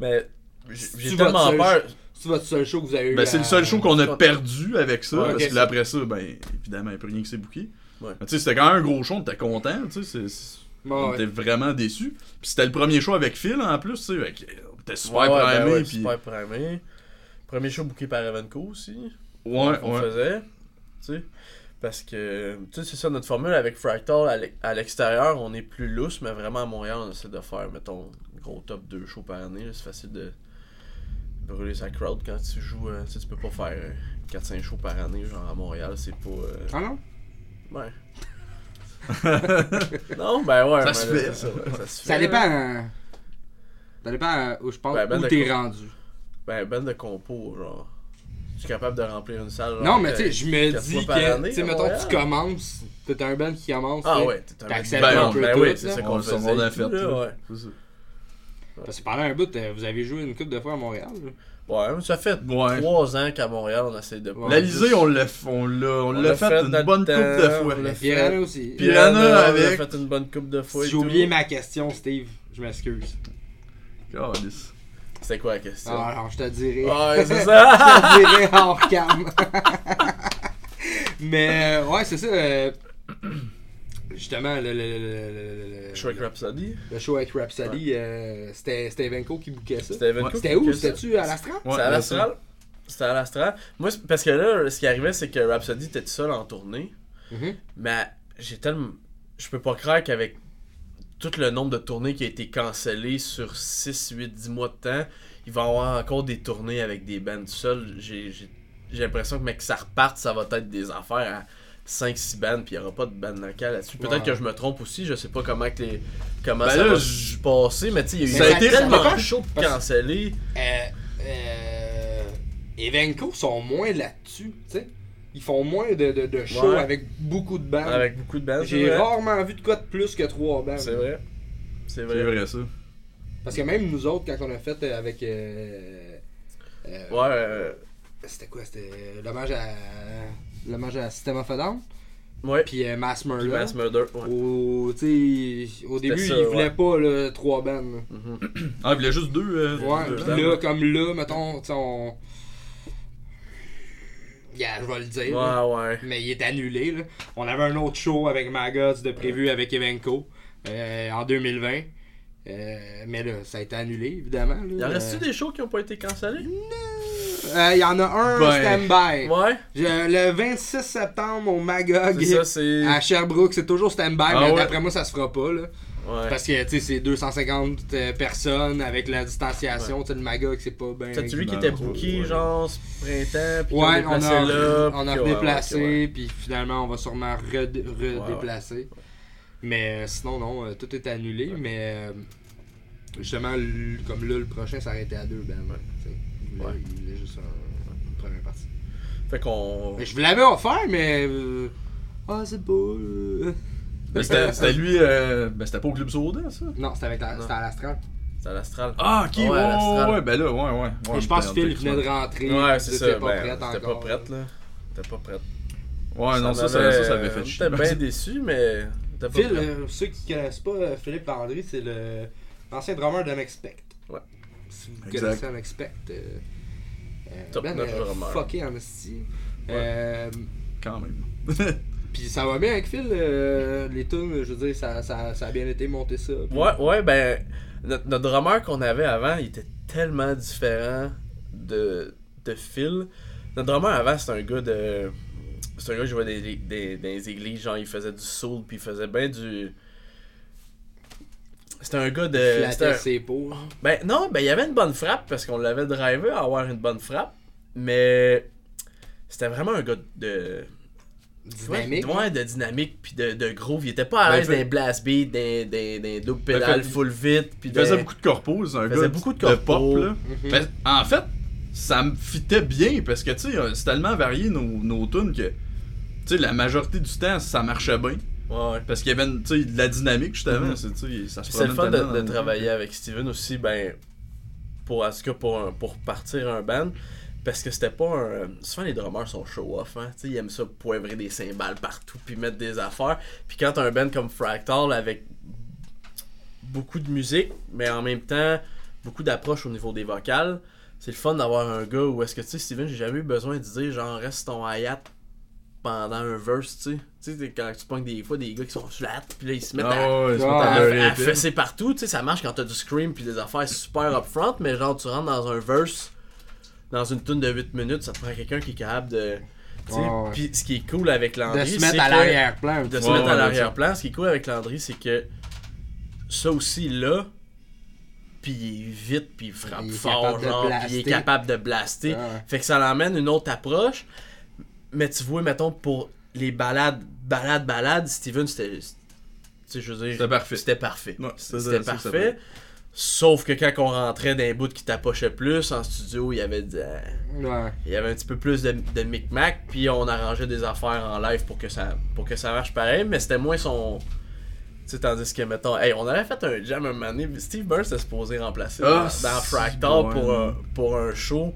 Mais j'ai tellement peur. C'est votre seul show que vous avez eu. Ben, c'est le seul show qu'on a perdu avec ça. Ouais, parce que là, après ça, ben, évidemment, il n'y a plus rien qui s'est booké. Ouais. Tu sais, c'était quand même un gros show, on était content. Tu sais, on ouais. était vraiment déçus. Puis c'était le premier show avec Phil en plus, tu sais. que On était super Ouais, ouais, ben primés, ouais, puis- super primé. Premier show booké par Evenco aussi. Ouais, ouais. faisait. Tu sais. Parce que, tu sais, c'est ça notre formule avec Fractal. à l'ex- À l'extérieur, on est plus lousse, mais vraiment à Montréal, on essaie de faire, mettons, gros top 2 shows par année. C'est facile de brûler sa crowd quand tu joues. euh, tu sais, tu peux pas faire euh, 4-5 shows par année, genre à Montréal, c'est pas. euh, Ah non? Ouais. (laughs) non, ben ouais. Ça mais se fait. Ça, ça se Ça fait, dépend. là. euh, Ça dépend euh, où je pense, Ben, ben où t'es rendu. Ben, ben de compo, genre. Tu es capable de remplir une salle. genre, Non, mais tu sais, je me dis que, tu sais, mettons, tu commences, t'es un band qui commence, Ah ouais, t'es un T'acceptes ben, un non, peu ben tout, oui, c'est ça On, qu'on on faisait. a et fait. ça. Parce que pendant un bout, euh, vous avez joué une couple de fois à Montréal. là. Ouais, ça fait Ouais. trois ans qu'à Montréal, on essaie de. Ouais. L'Alizé, on l'a on l'a on l'a fait, fait une bonne temps, coupe de fois. Piranha aussi. Piranha on fait une bonne coupe de fois. J'ai oublié ma question, Steve. Je m'excuse. Calisse. C'était quoi la question? Ah, alors, je te dirai. Ouais, c'est (laughs) je ça. te dirai hors cam. (laughs) Mais, euh, ouais, c'est ça. euh, justement, le, le, le, le, le- Shrek Rhapsody. le show avec Rhapsody, euh, c'était c'était Venko qui bouquait ça. C'était Evenco C'était où? C'était-tu à l'Astra Ouais, C'était à l'Astral. C'était à l'Astral. Moi, parce que là, ce qui arrivait, c'est que Rhapsody était tout seul en tournée. Mhm. Mais j'ai tellement. Je peux pas croire qu'avec tout le nombre de tournées qui a été cancellé sur 6, 8, 10 mois de temps, il va y avoir encore des tournées avec des bands seuls. J'ai j'ai- j'ai l'impression que, mec, que ça reparte, ça va être des affaires à 5-6 bands, puis il n'y aura pas de band locale là-dessus. Peut-être que je me trompe aussi, je sais pas comment, que les, comment Ben ça là, va je- se passer, mais tu sais, il y a eu Ça a été tellement chaud de canceller. Euh, euh, Evenco sont moins là-dessus, tu sais. Ils font moins de, de, de shows Ouais. avec beaucoup de bandes. Avec beaucoup de bands. c'est J'ai rarement vu de quoi de plus que trois bandes. C'est vrai. C'est C'est vrai. vrai ça. Parce que même nous autres, quand on a fait euh, avec. euh, euh, Ouais, euh, C'était quoi C'était l'hommage à. L'hommage à System of a Down. ouais. Puis euh, Mass Puis Murder. Mass Murder. Ouais. Au, début, ça, ils voulaient ouais. pas là, trois bandes. Mhm. (clears throat) Ah, il voulait juste deux. euh, Ouais, deux bandes. là, comme là, mettons, tu sais, on. Yeah, je vais le dire. là. Ouais, ouais. Mais il est annulé. Là. On avait un autre show avec Maggots de prévu avec Evenco euh, en 2020. Euh, mais là, ça a été annulé, évidemment. là. Il en reste-tu des shows qui ont pas été cancellés? euh, Il y en a un Ben, stand-by. Ouais. Je- Le 26 septembre au Magog C'est ça, c'est. à Sherbrooke, c'est toujours stand-by, Ah mais ouais. d'après moi, ça se fera pas. Là. Ouais. Parce que tu sais, c'est 250 euh, personnes avec la distanciation. Tu sais, Le Magog, c'est pas bien. T'as-tu vu qui était booké, genre, ce printemps, puis Ouais, on a, là, on a redéplacé, puis finalement on va sûrement redéplacer. Mais euh, sinon, non, euh, tout est annulé. Mais euh, justement, comme là, le prochain s'arrêtait à deux, ben. Il Ouais. il voulait juste un- une première partie. Fait qu'on. Mais je vous l'avais offert, mais. euh, Ah, c'est beau. euh. C'était (laughs) c'était lui. euh, Ben, c'était pas au Club Soda, ça? Non, c'était la, c'était à l'Astral. C'est à l'Astral. Ah, ok, Ouais, ouais, ouais, l'Astral. ouais, ben là, ouais, ouais. ouais Et je pense que Phil venait de rentrer. Ouais, c'est t'étais ça. pas Ben, prête t'étais pas encore. prête, là. T'étais pas prête. Ouais, non, ça, ça, m'avait- ça, ça avait fait chier. J'étais bien déçu, mais. t'étais Phil, euh, ceux qui connaissent pas euh, Philippe Landry, c'est le l'ancien drummer d'Unexpect. Ouais. Si vous Exact. connaissez Unexpect, euh, euh, Top ben, euh, fucké en esti. Ouais. Euh, Quand même. (laughs) (laughs) Puis ça va bien avec Phil, euh, les tunes, je veux dire, ça, ça, ça a bien été monté ça. Ouais, ouais, ben. Notre, notre drummer qu'on avait avant, il était tellement différent de, de Phil. Notre drummer avant, c'était un gars de. C'est un gars qui jouait des, des, dans les églises, genre il faisait du soul, puis il faisait bien du. C'était un gars de. Flattait ses peaux. Ben non, ben il y avait une bonne frappe parce qu'on l'avait drivé à avoir une bonne frappe, mais c'était vraiment un gars de. Dynamique. Ouais, de dynamique puis de, de groove. Il était pas à Ben, l'aise d'un blast beat, d'un, d'un, d'un double Ben, pédale full vite. Puis Il faisait beaucoup de corpos, c'est un faisait gars beaucoup de de pop, corpos. là. Mhm. Ben, en fait, ça me fitait bien parce que, tu sais, c'est tellement varié nos, nos tunes que, tu sais, la majorité du temps, ça marchait bien. Ouais, ouais. Parce qu'il y avait, une- de la dynamique, justement. Mhm. c'est, ça se le fun de, travailler avec Steven aussi, ben, pour, en tout cas, pour, un- pour partir un band. Parce que c'était pas un. Souvent, les drummers sont show-off, hein. Ils aiment ça poivrer des cymbales partout, puis mettre des affaires. Puis quand t'as un band comme Fractal avec beaucoup de musique, mais en même temps, beaucoup d'approche au niveau des vocales, c'est le fun d'avoir un gars où est-ce que tu sais, Steven, j'ai jamais eu besoin de dire genre reste ton hi-hat pendant un verse, tu sais. Tu sais, quand tu pognes des fois des gars qui sont flat, puis là ils se mettent à, Ah ouais, ils se Ah, mettent à à, à fesser partout, tu sais, ça marche quand t'as du scream puis des affaires super upfront, mais genre tu rentres dans un verse, dans une tune de 8 minutes, ça te prend quelqu'un qui est capable de. tu sais, Ouais, ouais. Puis ce qui est cool avec De Landry, se c'est mettre à que- l'arrière-plan. de se Ouais, mettre à ouais, l'arrière-plan. Ce qui est cool avec Landry, c'est que ça aussi là, puis il est vite, puis il frappe Il fort, de genre, puis il est capable de blaster. Ouais. Fait que ça l'emmène une autre approche. Mais tu vois, mettons, pour les balades, balades, balades, Steven, c'était. Tu sais, je veux dire. C'était parfait. C'était parfait. Ouais, c'était- parfait. Sauf que quand on rentrait dans les bouts qui tapochaient plus, en studio, il y avait, de- Ouais. il y avait un petit peu plus de, de micmac, puis on arrangeait des affaires en live pour que ça, pour que ça marche pareil, mais c'était moins son. Tu sais, tandis que, mettons, hey, on avait fait un jam un moment donné, Steve Burns était supposé remplacer Ah, dans, dans Fractal bon. pour, un, pour un show.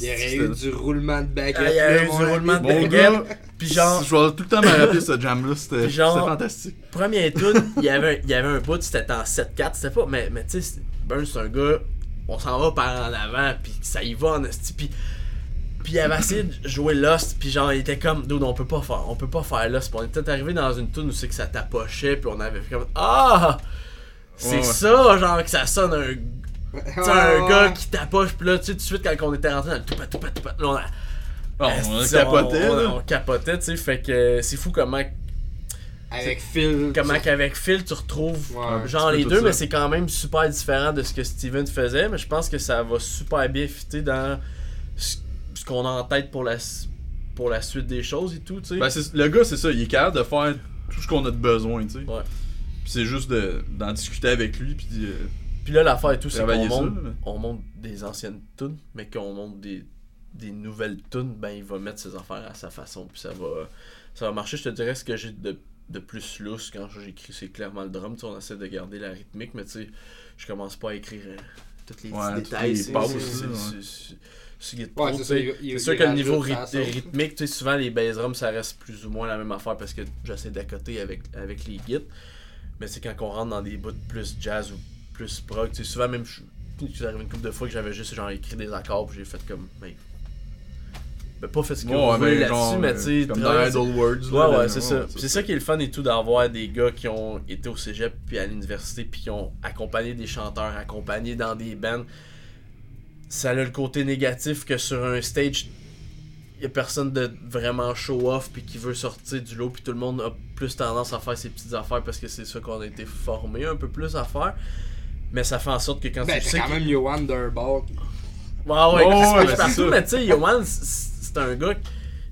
Il y aurait eu du roulement de baguette. Ah, il y aurait eu du roulement de baguette. gars, Puis genre, je vais tout le temps me rappeler ce jam-là, c'était fantastique. premier tune, il y avait un, il y avait un bout, c'était en 7-4, c'était pas, mais, mais tu sais, Burns c'est un gars, on s'en va par en avant, puis ça y va en esti, puis puis il avait essayé de jouer Lost, puis genre il était comme, dude, on peut pas faire, on peut pas faire Lost, puis on était arrivé dans une tune où c'est que ça tapochait, puis on avait fait comme, ah, c'est Ouais, ouais. ça, genre que ça sonne un, tu sais, un Ouais, gars qui tapoche, puis là, tu sais, tout de suite quand on était rentré dans le toupa toupa toupa, là, on a, Ah, on capotait, on, là. on capotait, tu sais, fait que c'est fou comment Avec Phil. comment qu'avec Phil tu retrouves Ouais, genre les deux mais c'est quand même super différent de ce que Steven faisait mais je pense que ça va super bien fitter dans ce, qu'on a en tête pour la pour la suite des choses et tout tu sais Ben, le gars, c'est ça, il est capable de faire tout ce qu'on a de besoin, tu sais. Ouais. Puis c'est juste de- d'en discuter avec lui, puis euh, puis là l'affaire et tout c'est qu'on ça, monte on monte des anciennes tunes mais qu'on monte des des nouvelles tunes ben il va mettre ses affaires à sa façon puis ça va ça va marcher. Je te dirais ce que j'ai de de plus lousse quand j'écris c'est clairement le drum. Tu sais, on essaie de garder la rythmique mais tu sais je commence pas à écrire euh, tous les Ouais, toutes détails les c'est- sûr que le niveau ryth- rythmique, tu sais, souvent les bass drums, ça reste plus ou moins la même affaire parce que j'essaie d'accoter avec, avec les guides. Mais c'est quand on rentre dans des bouts plus jazz ou plus prog, sais, souvent même, suis arrivé une couple de fois que j'avais juste genre écrit des accords, puis j'ai fait comme, ben, ben, pas fait ce que ouais, vous mais là-dessus, mais euh, tu sais, comme travailler- dans Idle Words. Ouais, là, ouais, c'est ça. C'est ça qui est le fun et tout d'avoir des gars qui ont été au cégep puis à l'université puis qui ont accompagné des chanteurs, accompagné dans des bands. Ça a le côté négatif que sur un stage, il y a personne de vraiment show-off puis qui veut sortir du lot puis tout le monde a plus tendance à faire ses petites affaires parce que c'est ça qu'on a été formé un peu plus à faire. Mais ça fait en sorte que quand Ben, tu sais quand qu'il- même Johan Durbach. Ouais, ouais, Ouais, c'est ouais, partout, mais tu sais, Yohan, c- c'est un gars, que-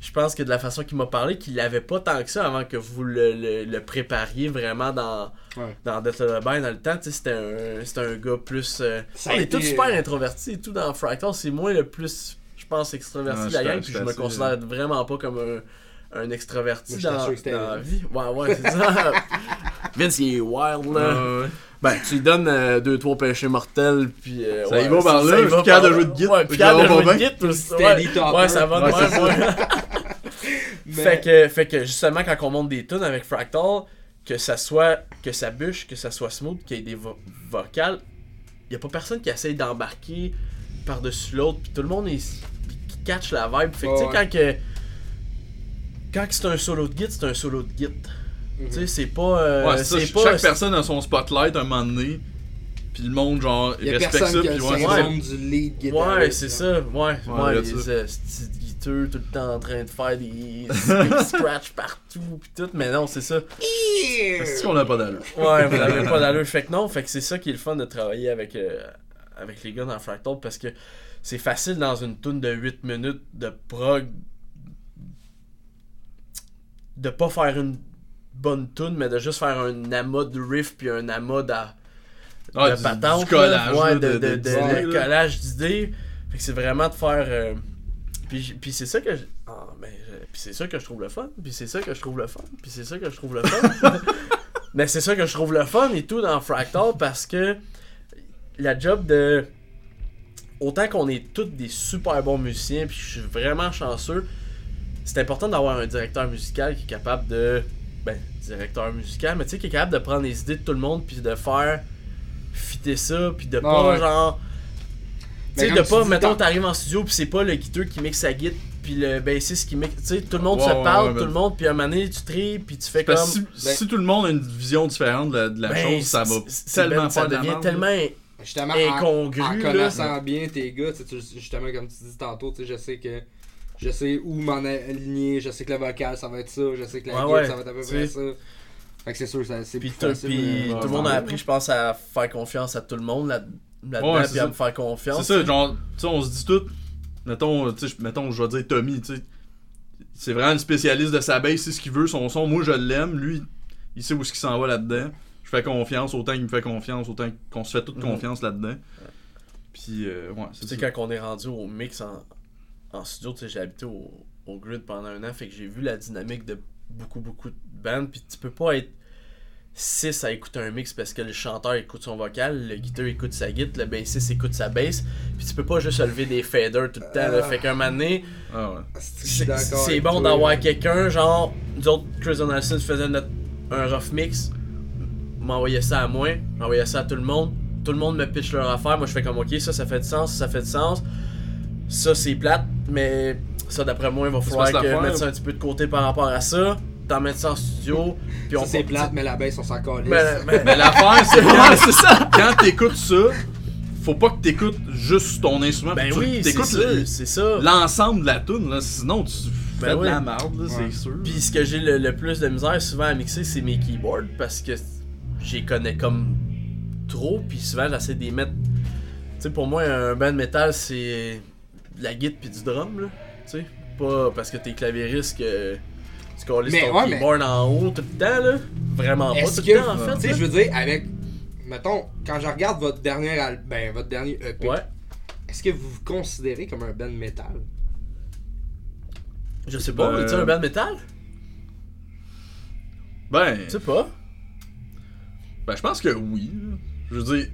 je pense que de la façon qu'il m'a parlé, qu'il l'avait pas tant que ça avant que vous le, le- le prépariez vraiment dans, Ouais. dans Death of the Bind dans le temps. Tu sais, c'était un, un gars plus. euh, Ça on est été- tous super introvertis et tout dans Fractal. C'est moi le plus, je pense, extraverti Ouais, de la gang, puis je me considère vraiment pas comme un, un extraverti dans, que dans la vie. Ouais, ouais, c'est ça. (laughs) Vince, il est wild, là. Ouais, ouais. Ben, tu lui donnes euh, deux, trois péchés mortels, puis. euh, Ça ouais, y va par là, puis de jouer de guitare, Ouais, puis de ça va jouer de. Steady Ouais, ça va de même. (laughs) Mais- Fait que, fait que justement, quand on monte des tunes avec Fractal, que ça soit, que ça bûche, que ça soit smooth, qu'il y ait des vo- vocales, y a pas personne qui essaye d'embarquer par-dessus l'autre, puis tout le monde est, qui catch la vibe. Fait que, tu sais, Ouais, quand que, quand que c'est un solo de git, c'est un solo de Mhm. Tu sais, c'est pas, euh, Ouais, c'est ça, pas, chaque personne a son spotlight un moment donné, puis le monde, genre, Il y a respecte ça, puis le ouais, syndrome du lead guitariste. Ouais, c'est ça. Ouais, ouais, Ouais, ça. euh, petits guiteux tout le temps en train de faire des (laughs) big scratch partout pis tout, mais non, c'est ça. C'est qu'on a pas d'allure? Ouais, vous avez (laughs) pas d'allure. Fait que non, fait que c'est ça qui est le fun de travailler avec, euh, avec les gars dans Fractal parce que c'est facile dans une tune de 8 minutes de prog de pas faire une bonne tune, mais de juste faire un amas de riff puis un amas de, Ah, de du- patente, du collage. Ouais, de, collage d'idées. Fait que c'est vraiment de faire. euh, Puis, puis c'est ça que je... ah, ben, je- puis c'est ça que je trouve le fun. Puis c'est ça que je trouve le fun. Puis c'est ça que je trouve le fun. (laughs) Mais c'est ça que je trouve le fun et tout dans Fractal parce que la job de. Autant qu'on est tous des super bons musiciens, puis je suis vraiment chanceux, c'est important d'avoir un directeur musical qui est capable de. Ben, directeur musical, mais tu sais, qui est capable de prendre les idées de tout le monde, puis de faire fitter ça, puis de pas ouais. genre. Tu sais, de pas, dis, mettons, t'arrives en studio, puis c'est pas le guiteux qui mixe sa guitare, puis le bassiste qui mixe. Tu sais, tout le monde Ouais, se ouais, parle, ouais, tout le monde, puis à un moment donné, tu tries, puis tu fais comme. Que si, tout le monde a une vision différente de la, de la Ben, chose, ça va tellement ben- ça devient tellement. Justement, incongru, en, en là. connaissant bien tes gars, tu sais, tu- justement, comme tu dis tantôt, tu sais, je sais que. Je sais où m'en aligner, je sais que le vocal ça va être ça, je sais que la Ouais, guitare ouais, ça va être à peu près ça. Fait que c'est sûr, ça- c'est Puis, plus facile. puis euh, tout le monde a appris, je pense, à faire confiance à tout le monde là- là-dedans, c'est puis à me faire confiance. C'est ça, genre, tu sais, on se dit tout. Mettons, tu sais, je- mettons, je vais dire Tommy, tu sais. C'est vraiment un spécialiste de sa bass, il sait ce qu'il veut, son son. Moi, je l'aime, lui, il sait où est-ce qu'il s'en va là-dedans. Je fais confiance, autant qu'il me fait confiance, autant qu'on se fait toute Mhm. confiance là-dedans. Puis, euh, ouais, Tu c'est quand on est rendu au mix en, en studio, tu sais, j'ai habité au, au grid pendant un an, fait que j'ai vu la dynamique de beaucoup, beaucoup de bandes, puis tu peux pas être 6 à écouter un mix parce que le chanteur écoute son vocal, le guitar écoute sa guitare, le bassiste écoute sa bass, puis tu peux pas juste lever des faders tout le temps, là. fait qu'un moment donné, Ah ouais. C'est bon d'avoir quelqu'un, genre, nous autres, Chris Donaldson faisait notre, un rough mix, m'envoyait ça à moi, m'envoyait ça à tout le monde, tout le monde me pitch leur affaire, moi je fais comme ok, ça, ça fait du sens, ça, ça fait du sens, ça c'est plate, mais ça d'après moi, il va falloir que mettre ça un petit peu de côté par rapport à ça, t'en mettre ça en studio, puis on Ça, c'est plate, mais la baisse, on s'en calisse. Mais, (laughs) mais- Mais l'affaire, c'est Ouais, quand, c'est ça! quand t'écoutes ça, faut pas que t'écoutes juste ton instrument. Ben que oui, c'est t'écoutes ça, l'ensemble de la tune, là, sinon tu fais Ben de la merde, Ouais. c'est sûr. Puis ce que j'ai le, le plus de misère souvent à mixer, c'est mes keyboards parce que j'y connais comme trop, puis souvent j'essaie de les mettre. Tu sais, pour moi, un band metal, c'est de la guitare puis du drum, là. Tu sais, pas parce que t'es clavieriste que tu colles Mais ton ouais, mais- keyboard en haut tout le temps, là. Vraiment pas tout que, le temps, en tu fait. sais, là. je veux dire, avec, mettons, quand je regarde votre dernier album, ben, votre dernier EP, Ouais. est-ce que vous vous considérez comme un band metal? Je sais pas, Euh, es-tu un band metal? Ben, Je sais pas. ben, je pense que oui. là. Je veux dire,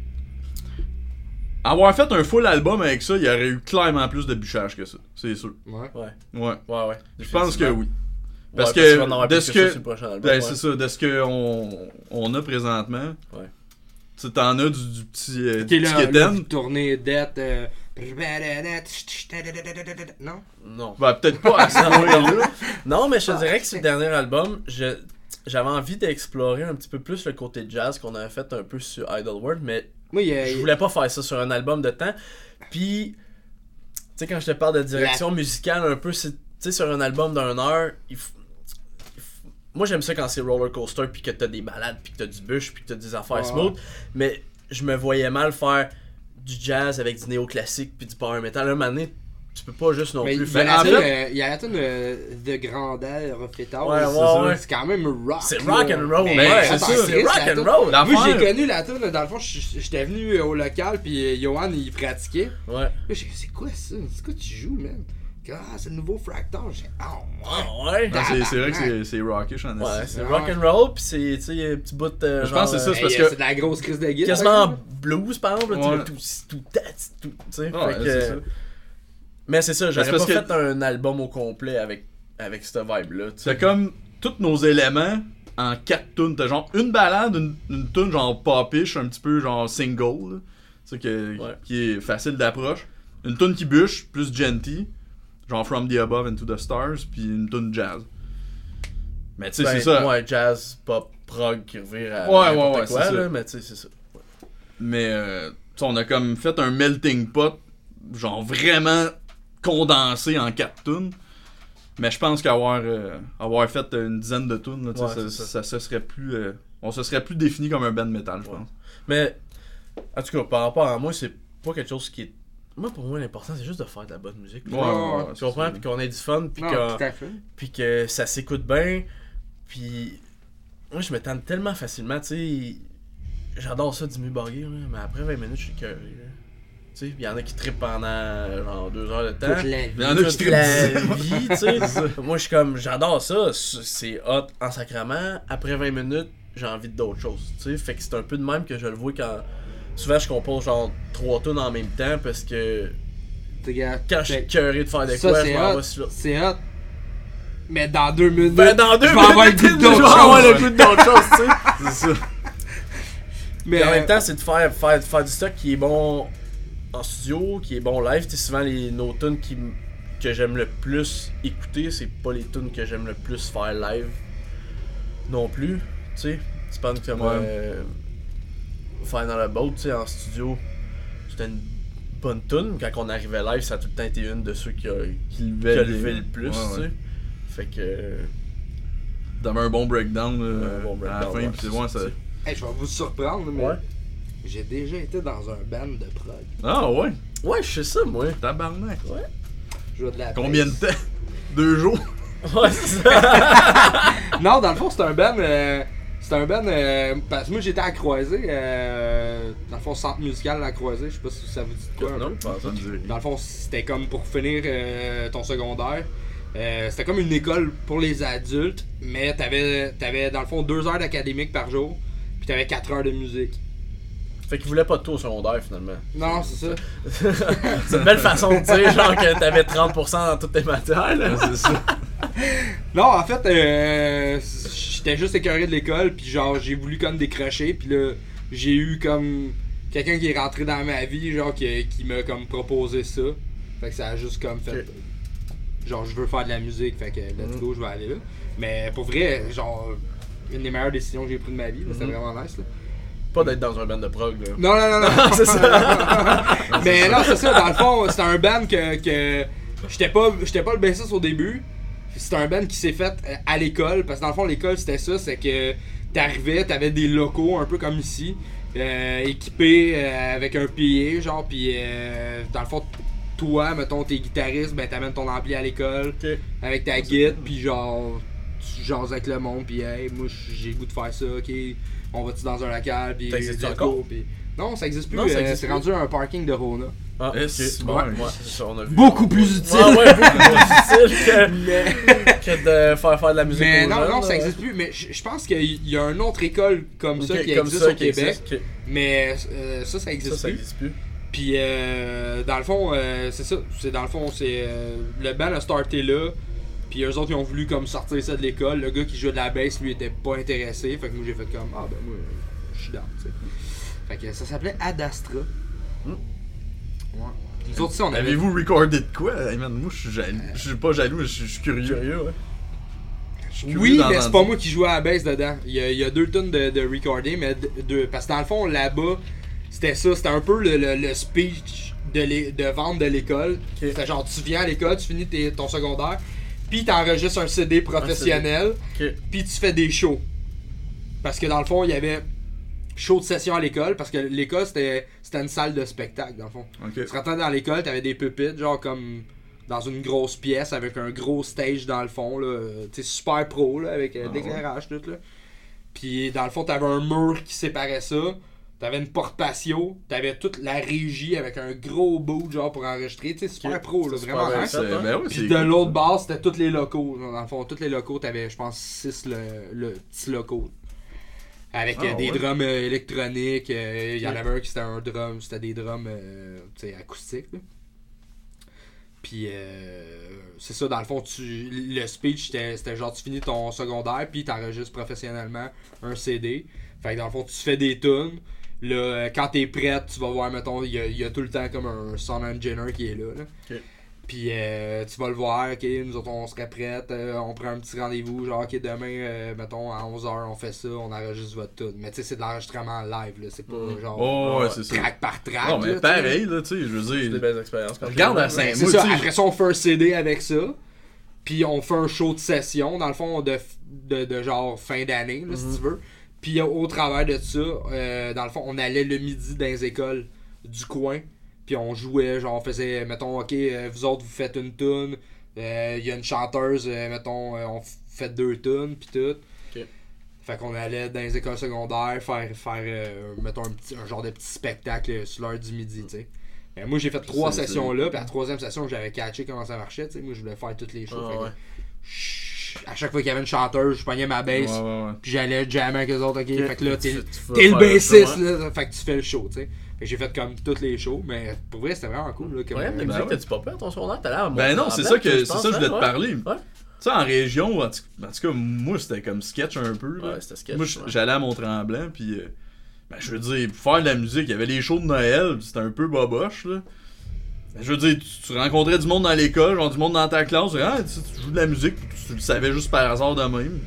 avoir fait un full album avec ça, il y aurait eu clairement plus de bûchage que ça, c'est sûr. Ouais. Ouais, Ouais, ouais, ouais. je pense que oui. Parce que en avoir de ce que ben, ouais. c'est ça, de ce que on, on a présentement. Ouais. Tu t'en as du, du petit, euh, du là, petit là, tournez dette. euh, Non? Non. Ben, peut-être pas à (laughs) ce point-là. Non, mais je te Ah, dirais que le dernier album, je j'avais envie d'explorer un petit peu plus le côté jazz qu'on avait fait un peu sur Idleworld, mais Il je voulais pas faire ça sur un album de temps. Puis, tu sais, quand je te parle de direction musicale un peu, tu sais, sur un album d'une heure, il f- il f- moi j'aime ça quand c'est roller coaster, puis que t'as des balades, puis que t'as du bush, puis que t'as des affaires smooth, mais je me voyais mal faire du jazz avec du néoclassique, puis du power metal. Un moment donné, tu peux pas juste non Mais plus il y faire. a en la fait- tune, euh, il y a la euh, de grandeur fêtard. Ouais, c'est ouais, ouais. C'est quand même rock. C'est rock and roll, Mais ouais, c'est ça, c'est rock and roll. Moi, j'ai connu la tune, dans le fond, j'étais venu au local, puis euh, Johan, il pratiquait. Ouais. J'ai dit, c'est quoi ça? C'est quoi tu joues, man? Ah, c'est le nouveau Fractal. J'ai ah, ouais. Ah ouais. C'est, vrai que c'est, rockish en Ouais, c'est Ouais. rock and roll, puis c'est, tu sais, un petit bout de. Je pense que c'est ça, c'est parce euh, que- C'est de la grosse crise de euh, guitare. Quasiment blues, par exemple, tu tout, tout, tout, tu sais. Mais c'est ça, j'aurais pas que- fait un album au complet avec, avec cette vibe-là. C'est comme tous nos éléments en quatre tunes. T'as genre une balade, une, une tune genre popish, un petit peu genre single, là. Que- Ouais. qui est facile d'approche. Une tune qui bûche, plus genty, genre From the Above into the Stars, puis une tune jazz. Mais tu sais, Ben, c'est ça. Ouais, jazz, pop, prog qui revient à Ouais, ouais, ouais, quoi, c'est là, ça. mais tu sais, c'est ça. Mais euh, on a comme fait un melting pot, genre vraiment condensé en quatre tunes. Mais je pense qu'avoir euh, avoir fait une dizaine de tunes, là, Ouais, ça, serait plus. euh, on se serait plus défini comme un band metal, je Ouais. pense. Mais, en tout cas, par rapport à moi, c'est pas quelque chose qui est. Moi, pour moi, l'important, c'est juste de faire de la bonne musique. Ouais, ouais, ouais, Tu c'est comprends? Puis qu'on ait du fun, puis Non, que, puis que ça s'écoute bien. Puis, moi, je me tente tellement facilement, tu sais. J'adore ça, Borgir, là, mais après 20 minutes, je suis cœur. Tu sais, il y en a qui trippent pendant genre deux heures de temps. Toute la vie. Il y en a qui trippent. (laughs) Moi, je suis comme, j'adore ça. C'est hot en sacrament. Après 20 minutes, j'ai envie d'autres choses, tu sais. Fait que c'est un peu de même que je le vois quand. Souvent, je compose genre trois tunes en même temps parce que quand je suis fait- curé de faire des quoi, je c'est m'en hot. vais sur C'est hot. Mais dans deux minutes. Ben, dans deux je vais avoir le minutes, goût d'autre je vais avoir chose. le goût d'autre chose, tu sais. (laughs) C'est ça. Mais en même temps, c'est de faire, faire, faire du stock qui est bon en studio, qui est bon live. Tu sais, souvent, les, nos tunes qui, m- que j'aime le plus écouter, c'est pas les tunes que j'aime le plus faire live non plus. Tu sais, tu penses comme Ouais. euh, Final About, tu sais, en studio, c'était une bonne tune. Quand on arrivait live, ça a tout le temps été une de ceux qui a, Qui a levé le plus, Ouais, tu ouais. sais. Fait que. euh, T'avais un bon breakdown là, Un bon à la breakdown, fin, ouais, puis c'est c'est ouais, ça, ça. Hey, je vais vous surprendre, mais Ouais. J'ai déjà été dans un band de prog. Ah ouais, Ouais, je sais ça, moi. tabarnak. Je jouais de la Combien de temps? (laughs) Deux jours? Ouais, c'est ça. (laughs) Non, dans le fond, c'est un band. euh, c'est un band. euh, parce que moi, j'étais à croisée. euh, dans le fond, centre musical à croisée. Je sais pas si ça vous dit de quoi. un non, pas ça. Dans le fond, c'était comme pour finir euh, ton secondaire. Euh, c'était comme une école pour les adultes, mais t'avais, t'avais dans le fond deux heures d'académique par jour, puis t'avais quatre heures de musique. Fait qu'il voulait pas de taux au secondaire finalement. Non, c'est ça. (laughs) c'est une belle façon de dire, genre que t'avais 30% dans toutes tes matières, là. Ouais, c'est ça. (laughs) Non, en fait, euh, j'étais juste écœuré de l'école, puis genre, j'ai voulu comme décrocher, puis là, j'ai eu comme quelqu'un qui est rentré dans ma vie, genre, qui, qui m'a comme proposé ça. Fait que ça a juste comme fait. Genre, je veux faire de la musique, fait que let's Mhm. go, je vais aller là. Mais pour vrai, genre, une des meilleures décisions que j'ai prises de ma vie, là, c'était Mhm. vraiment nice, là. Pas d'être dans un band de prog, là. Non, non, non, non. (laughs) c'est ça. (laughs) Mais non, c'est ça. Dans le fond, c'était un band que, que j'étais pas, j'étais pas le bassiste au début. C'était un band qui s'est fait euh, à l'école. Parce que dans le fond, l'école, c'était ça. C'est que t'arrivais, t'avais des locaux un peu comme ici. euh, équipés euh, avec un PA, genre. Puis euh, dans le fond, toi, mettons, t'es guitariste, ben t'amènes ton ampli à l'école avec ta guide, puis genre, tu jases avec le monde, puis hey, moi j'ai le goût de faire ça, ok, on va-tu dans un local, puis Ça existe encore? puis- Non, ça existe plus, Non, ça euh, existe plus. rendu un parking de Rona. Ah, ok. c'est Ouais, bon. ouais, c'est ça, on a vu. Beaucoup plus utile. Ouais, ouais, beaucoup plus (laughs) utile que, Mais, que de faire faire de la musique mais non, jeunes, non, là. ça existe plus, mais je pense qu'il y a une autre école comme ça qui comme existe ça, au qui Québec, existe, mais euh, ça, ça existe Ça, ça plus. existe plus. Puis euh, dans le fond, euh, c'est ça. C'est dans le fond, c'est euh, le band a starté là. Puis eux autres, ils ont voulu comme sortir ça de l'école. Le gars qui jouait de la bass, lui, était pas intéressé. Fait que moi, j'ai fait comme ah ben moi, je suis down. tu sais. Fait que ça s'appelait Adastra. Hmm. Ouais. Nous autres, ça, on avait. Avez-vous recordé de quoi? Hey, man, Moi, je suis jaloux. Je suis pas jaloux, je suis je suis curieux. Curieux, ouais. Je suis curieux Oui, mais c'est pas moi qui jouais à la bass dedans. Il y a, il y a deux tonnes de, de recording, mais de- deux. Parce que dans le fond, là-bas, c'était ça. C'était un peu le, le- le speech de, de vente de l'école. C'était genre, tu viens à l'école, tu finis tes- ton secondaire, puis t'enregistres un CD professionnel, puis tu fais des shows. Parce que dans le fond, il y avait show de session à l'école, parce que l'école, c'était c'était une salle de spectacle, dans le fond. Tu rentrais dans l'école, t'avais des pupitres, genre comme dans une grosse pièce avec un gros stage dans le fond, là. Tu super pro, là, avec euh, Ah l'éclairage, tout, là. Puis dans le fond, t'avais un mur qui séparait ça. T'avais une porte patio, t'avais toute la régie avec un gros bout genre pour enregistrer, tu sais, super pro, là, vraiment. C'est- Ben oui, Puis de cool. l'autre base, c'était tous les locaux. Dans le fond, tous les locaux, t'avais, je pense, 6 le, le petits locaux. Avec Ah, euh, des ouais? drums euh, électroniques. euh, Il y en avait un qui c'était un drum, c'était des drums euh, tu sais, acoustiques. là. Puis euh, c'est ça, dans le fond, tu, le speech, c'était, c'était genre tu finis ton secondaire, puis t'enregistres professionnellement un CD. Fait que dans le fond, tu fais des tunes. Là, euh, quand t'es prête, tu vas voir, mettons, il y a, il y a tout le temps comme un sound engineer qui est là. Puis euh, tu vas le voir, ok, nous autres on serait prêts, euh, on prend un petit rendez-vous, genre ok demain, euh, mettons à 11h on fait ça, on enregistre votre tune. Mais tu sais c'est de l'enregistrement live, là, c'est pas genre Oh, ouais, c'est ça. track par track. Non, mais là, pareil, là, tu sais, je veux C'est des dire. belles expériences. quand Regarde à Saint- Ben, c'est ça, après ça on fait un CD avec ça, puis on fait un show de session, dans le fond de, de, de genre fin d'année, là, si Mhm. tu veux. Puis au travers de ça, euh, dans le fond on allait le midi dans les écoles du coin. Puis on jouait, genre on faisait, mettons, ok, euh, vous autres vous faites une tune, il y a une chanteuse, euh, mettons, euh, on fait deux tunes, puis tout. Fait qu'on allait dans les écoles secondaires faire, faire euh, mettons, un, petit, un genre de petit spectacle euh, sur l'heure du midi, tu sais. Mais moi j'ai fait trois sessions là, puis la troisième session j'avais catché comment ça marchait, tu sais. Moi je voulais faire toutes les shows. Ah, que, ouais. À chaque fois qu'il y avait une chanteuse, je pognais ma bass, ouais, ouais. puis j'allais jammer avec eux autres, ok? Fait que là, t'es le bassiste, là. Fait que tu fais le show, tu sais. Fait que j'ai fait comme tous les shows, mais pour vrai, c'était vraiment cool, là. Comme, Ouais, euh, la Ben musique, ouais. t'as-tu pas peur ton secondaire? T'as l'air Ben non, c'est montrable, ça que je c'est pense, ça que je voulais te parler. Ouais. Tu sais, en région, en tout, en tout cas, moi, c'était comme sketch un peu. là. Ouais, c'était sketch. moi, j'allais à Mont-Tremblant, puis. euh, Ben, je veux dire, pour faire de la musique, il y avait les shows de Noël, pis c'était un peu boboche, là. Ben, je veux dire, tu, tu rencontrais du monde dans l'école, genre du monde dans ta classe, ah, tu, tu joues de la musique, pis tu, le savais juste par hasard de même.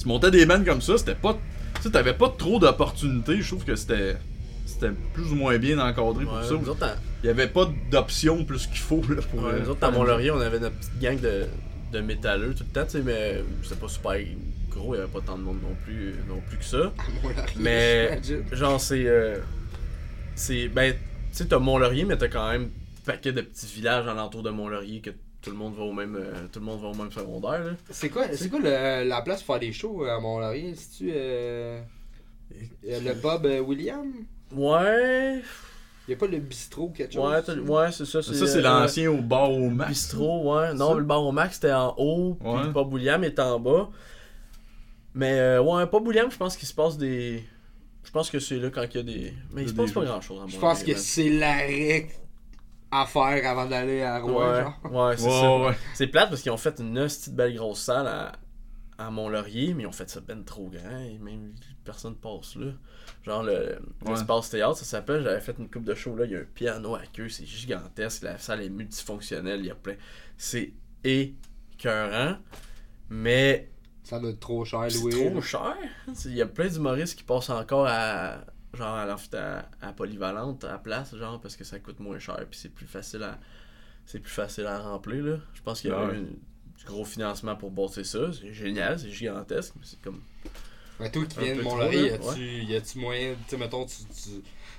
Tu montais des bands comme ça, c'était pas. Tu sais, t'avais pas trop d'opportunités, je trouve que c'était. C'était plus ou moins bien encadré pour Ouais, ça. nous autres, à- Il y avait pas d'options plus qu'il faut, là, pour. Ouais, euh, nous autres, à Mont-Laurier, on avait notre petite gang de, de métalleux tout le temps, tu sais, mais c'était pas super gros, il y avait pas tant de monde non plus, non plus que ça. Mais, genre, c'est. euh, c'est. Ben, tu sais, t'as Mont-Laurier, mais t'as quand même un paquet de petits villages alentour de Mont-Laurier que tout le monde va au même, euh, tout le monde va au même secondaire, là. C'est quoi, c'est quoi le- la place pour faire des shows à Mont-Laurier? C'est-tu euh, euh, le euh, William? Ouais. Y a pas le bistrot quelque chose? Ouais, t'as- ouais, c'est ça. Ça, c'est euh, l'ancien au bar au max. Bistrot, ouais. Non, Ça? le bar au max c'était en haut, puis Ouais. le pub William est en bas. Mais euh, ouais, un pub William, je pense qu'il se passe des. Je pense que c'est là quand il y a des. Mais il se passe pas grand chose Je pense que c'est l'arrêt à faire avant d'aller à Rouen, Ouais, ouais, c'est Ouais, ça. ouais. C'est plate parce qu'ils ont fait une petite belle grosse salle à, à Mont-Laurier, mais ils ont fait ça ben trop grand et même personne passe là. Genre le Ouais. l'espace théâtre, ça s'appelle, j'avais fait une coupe de show là, il y a un piano à queue, c'est gigantesque, la salle est multifonctionnelle, il y a plein. C'est écœurant, mais Ça doit être trop cher, c'est Louis. trop cher. C'est- Il y a plein d'humoristes qui passent encore à genre à, à, à polyvalente à place genre parce que ça coûte moins cher puis c'est plus facile à c'est plus facile à remplir là. Je pense qu'il y a Ouais. eu une- du gros financement pour bosser ça, c'est génial, c'est gigantesque, mais c'est comme Mais toi qui viens de là, y a-tu a-tu moyen, tu sais, mettons, tu. tu...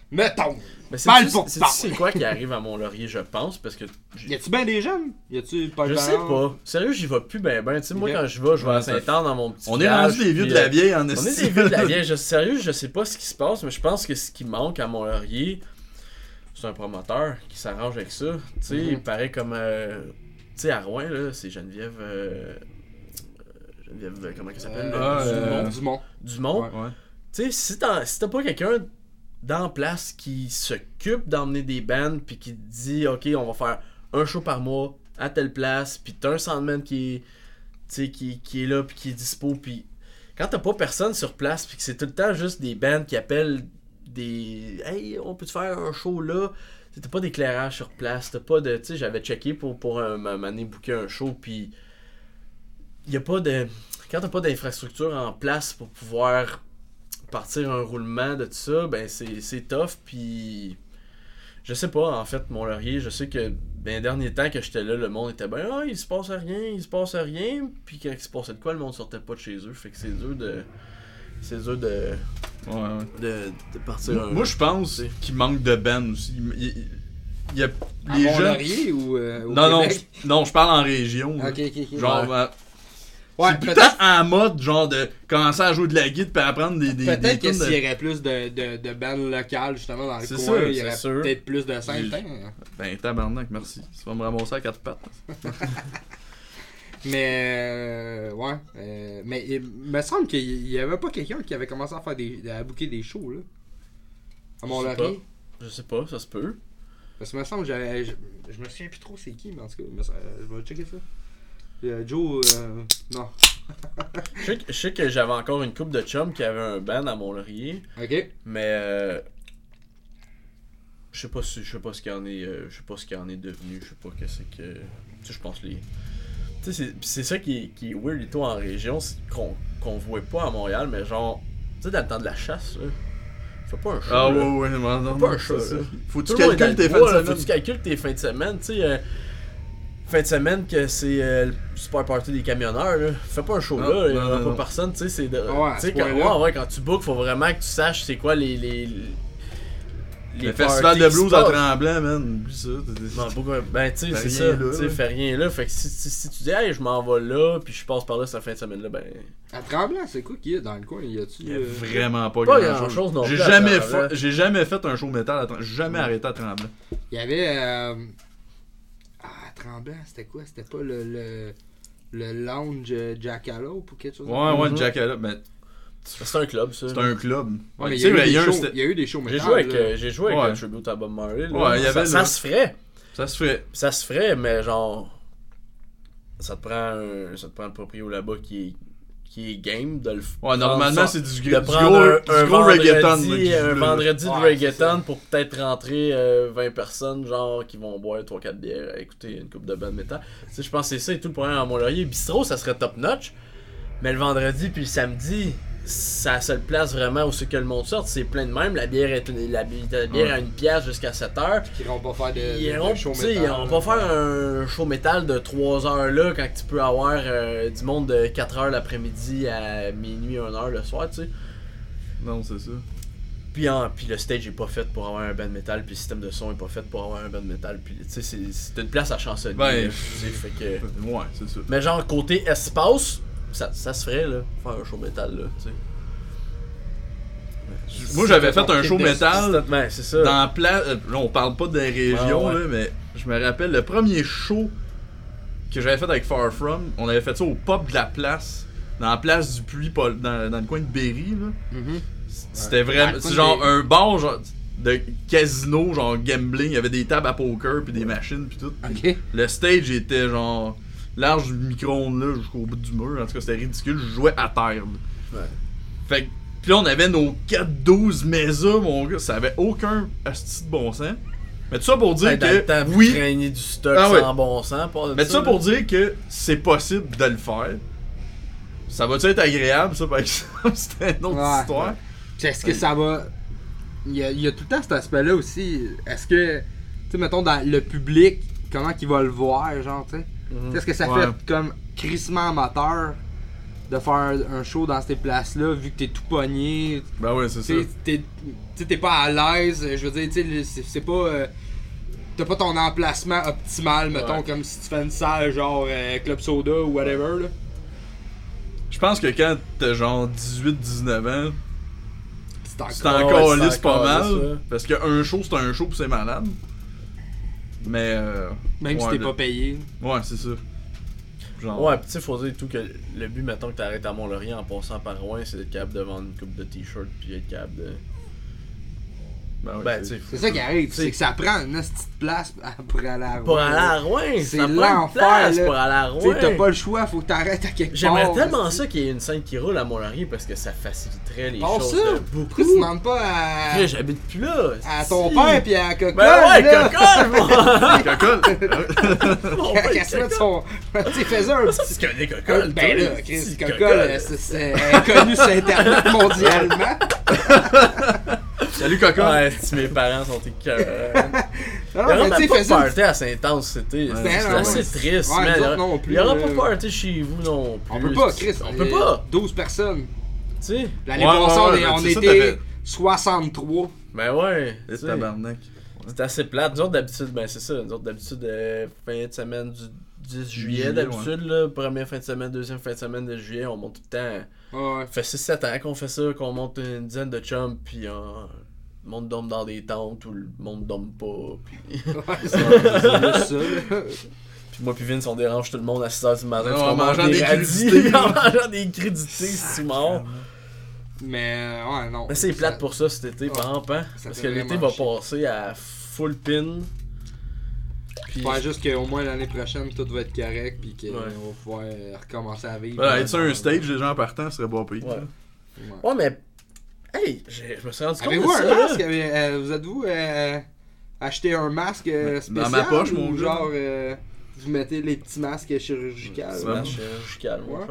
Mettons! mais Parle c'est pour c'est quoi qui arrive à Mont-Laurier, je pense parce que (laughs) Y a-tu bien des jeunes? Y a-tu pas je sais pas. Sérieux, j'y vais plus ben ben, tu sais moi quand je vais, je vais à Saint-Anne dans mon petit On est rendu des vieux de la euh, vieille en On est des vieux de la vieille. (laughs) Je, sérieux, je sais pas ce qui se passe, mais je pense que ce qui manque à Mont-Laurier, c'est un promoteur qui s'arrange avec ça. Tu sais, Mhm. il paraît comme. euh, tu sais, à Rouen, là, c'est Geneviève. euh, Geneviève, comment elle s'appelle Dumont. Dumont. Ouais. Ouais. Tu sais, si t'as si t'as pas quelqu'un dans place qui s'occupe d'emmener des bands, puis qui dit, ok, on va faire un show par mois à telle place, puis t'as un soundman qui est, qui, qui est là, puis qui est dispo, puis quand t'as pas personne sur place, puis que c'est tout le temps juste des bands qui appellent des, hey, on peut te faire un show là, t'as pas d'éclairage sur place, t'as pas de, tu sais, j'avais checké pour pour donné booker un show, puis y a pas de, quand t'as pas d'infrastructure en place pour pouvoir partir un roulement de tout ça, ben c'est, c'est tough, puis je sais pas, en fait, mon laurier, je sais que ben, les derniers temps que j'étais là, le monde était ben, ah, il se passe rien, il se passe rien, puis quand il se passait de quoi, le monde sortait pas de chez eux, fait que c'est dur de. C'est dur de, Ouais, ouais. de, de partir Moi, un- moi, je pense qu'il manque de bands aussi. Il, il- il y a À les jeunes. Ou euh, au Non, non, Québec? non, je parle en région. là. Ok, ok, ok. Genre, ouais, euh, ouais c'est peut-être. en mode, genre, de commencer à jouer de la guitare puis apprendre des, des, Peut-être que tunes s'il de- y aurait plus de, de, de bandes locales justement dans le coin, sûr, il y c'est aurait sûr. peut-être plus de scènes. Ben, tabarnak, merci. Tu vas me ramasser à quatre pattes. (laughs) Mais euh, ouais. euh, mais il me semble qu'il y avait pas quelqu'un qui avait commencé à faire des. à booker des shows là. À Je sais Mont-Laurier. Je sais pas, ça se peut. Parce que me semble j'avais. Je, je me souviens plus trop c'est qui, mais en tout cas, semble- je vais checker ça. Euh, Joe. euh, non. Je sais, que- je sais que j'avais encore une coupe de chums qui avait un band à Mont-Laurier, Ok. mais euh, je sais pas si je sais pas ce qu'il en est euh, je sais pas ce qu'il en est devenu, je sais pas que c'est que tu sais je pense les tu sais c'est- pis c'est ça qui est, qui est weird et tout en région, c'est qu'on qu'on voit pas à Montréal mais genre tu sais dans le temps de la chasse là, fais pas un show. Ah, là. ouais, ouais, non, non, Pas un non, c'est ça. Faut que Tout tu calcules tes fins de là, Faut que semaine. tu calcules tes fins de semaine, tu sais. Euh, fin de semaine que c'est euh, le super party des camionneurs, là. Fais pas un show Non, là, il aura non, pas personne, tu sais. c'est de- Ouais, quand, ouais, ouais, quand tu bookes, faut vraiment que tu saches c'est quoi les. les, les Le festival de blues passent. Tremblant, man. Oublie ça. Non, pourquoi- Ben, tu sais, c'est ça. Tu fais rien là. Fait que si, si, si tu dis, hey, je m'en vais là, puis je passe par là cette fin de semaine-là, ben. À Tremblant, c'est quoi qu'il y a dans le coin? Y a-tu. Il y a euh, vraiment pas, Pas grand-chose. grand-chose non J'ai jamais, fait, j'ai jamais fait un show métal à Tremblant. J'ai jamais arrêté à Tremblant. Il y avait. Tremblant, c'était quoi? C'était pas le. le... Le lounge euh, Jackalope ou quelque chose Ouais, ouais, Mhm. Jackalope. Mais C'est un club, ça. c'est un club. Ouais, mais il y, a eu des y a un shows- sta- il y a eu des shows J'ai joué avec, euh, j'ai joué avec Ouais. un tribute à Bob Marley. là. Ouais, il y ça, avait ça le- se ferait. Ça se fait. Ça se ferait, mais genre. Ça te prend un, ça te prend le proprio là-bas qui est, qui est game de le Ouais, normalement, c'est du, du gros, un, du un gros vendredi, reggaeton. un vendredi de Ouais, reggaeton pour peut-être rentrer euh, 20 personnes, genre, qui vont boire 3-4 bières à écouter une coupe de band métal. Tu sais, je pense que c'est ça et tout le problème à Mont-Laurier. Bistro, ça serait top notch, mais le vendredi puis le samedi, la seule place vraiment où c'est que le monde sort, c'est plein de même. La bière est une- la, la bière Ouais. à une pièce jusqu'à 7 heures. Qui iront pas faire de, Ils de- de iront, show ils métal, iront là. pas faire un show métal de 3 heures là quand tu peux avoir euh, du monde de 4 heures l'après-midi à minuit, 1 heure le soir, tu sais. Non, c'est ça. Puis, en- puis le stage est pas fait pour avoir un band metal, puis le système de son est pas fait pour avoir un band metal, puis tu sais, c'est- une place à chancelier. Ben, là, tu sais, fait que... Ouais, c'est ça. Mais genre, côté espace, ça, ça se ferait, là, faire un show métal, là, tu sais. Moi, j'avais fait un show métal Ouais, c'est ça. dans pla... euh, Là, on parle pas des régions, ouais. là, mais je me rappelle le premier show que j'avais fait avec Far From. On avait fait ça au pub de la place. Dans la place du puits, dans, dans le coin de Berry, là. Mhm. C'était vraiment. C'est genre un bar genre, de casino, genre gambling. Il y avait des tables à poker, puis des machines, puis tout. Ok. Le stage était genre large du micro-ondes là jusqu'au bout du mur. En tout cas, c'était ridicule. Je jouais à terre. là. Ouais. Fait que, pis là, on avait nos 4-12 Mesa, mon gars. Ça avait aucun asti de bon sens. Mais tout ça pour dire Ouais, temps, que. Oui. traîniez du stock Ah ouais. sans bon sens. pas de Mais tout ça là. pour dire que c'est possible de le faire. Ça va-tu être agréable, ça, par (laughs) exemple? C'était une autre Ouais. histoire. Puis Est-ce que ça va. Il y, a, il y a tout le temps cet aspect-là aussi. Est-ce que. Tu sais, mettons, dans le public, comment qu'il va le voir, genre, tu sais? Mhm. Est-ce que ça Ouais. fait comme crissement amateur de faire un show dans ces places-là, vu que t'es tout pogné, Ben ouais, c'est ça. tu sais, t'es- tu t'es pas à l'aise, je veux dire, tu c'est c'est pas. euh, T'as pas ton emplacement optimal, mettons, Ouais. comme si tu fais une salle genre euh, Club Soda ou whatever, là. Je pense que quand t'as genre 18-19 ans, C'est encore. c'est Ouais, encore c'est lisse pas mal. Parce qu'un show, c'est un show pis c'est malade. Mais. Euh, Même si t'es le- pas payé. Ouais, c'est ça. Genre. Ouais, pis tu sais, faut dire tout que le but, mettons que t'arrêtes à Mont-Laurier en passant par Rouen, c'est d'être capable de vendre une coupe de t-shirt puis être capable de. Ben, ouais, Ben, c'est- ça qui arrive, c'est que ça prend une petite place pour aller à Pour Rouen, aller là. à Rouen, C'est l'enfer, pour aller à sais, t'as Rouen. pas le choix, faut que t'arrêtes à quelque part. J'aimerais tellement ça qu'il y ait une scène qui roule à Mont-Laurier parce que ça faciliterait les Bon, choses ça, de Pourquoi beaucoup. tu demandes pas à, J'habite plus là. à ton si. père pis à Coca Ben ouais, là? Coca, moi! (laughs) Cocole! Mon Qu'à père, qu'à se mettre Coca. son. tu sais, faisais un Ça, petit. tu connais un- Ben là, Chris, c'est- c'est connu sur Internet mondialement. (laughs) Salut Cocole! Ouais, si mes parents sont écœurants. (laughs) Non, aura mais tu pas de party à Saint-Anse, c'était c'est non, assez triste. Ouais, mais nous il y autres aura- non plus, il y aura là. pas de party chez vous non plus. On peut pas, Chris. On peut pas. 12 personnes. Tu sais. L'année Ouais, passée, ouais, on on c'est était t'avais- 63. Ben ouais. sais. tabarnak. C'est assez plate. Nous autres, d'habitude, ben c'est ça. Nous autres, d'habitude, euh, fin de semaine du 10 juillet, Juillet, d'habitude, là. Première fin de semaine, deuxième fin de semaine de juillet, on monte tout le temps. Ouais. Ça fait 6-7 ans qu'on fait ça, qu'on monte une dizaine de chums, puis euh, le monde dorme dans des tentes ou le monde dorme pas. Puis, (laughs) Ouais, c'est (laughs) puis moi, puis Vince, on dérange tout le monde à 6h du matin. Ouais, en mangeant des radis, crudités. (laughs) en mangeant des crudités, c'est mort. Mais, euh, ouais, non. Mais c'est Ça- plate pour ça cet été, par exemple, hein, Parce que l'été va passer à full pin. Puis, J'espère juste qu'au moins l'année prochaine, tout va être correct, puis qu'on Ouais. va pouvoir recommencer à vivre. Voilà, être sur un stage, les gens partant, ce serait pas pire. Ouais. Ouais. Ouais, mais. Hey, je me suis rendu compte. Avez-vous un ça, masque? Avez- euh, vous êtes-vous euh, acheté un masque euh, Dans spécial? ma poche, ou mon gars. genre, euh, vous mettez les petits masques chirurgicaux? C'est Ouais. ma chirurgicale, mon Ouais.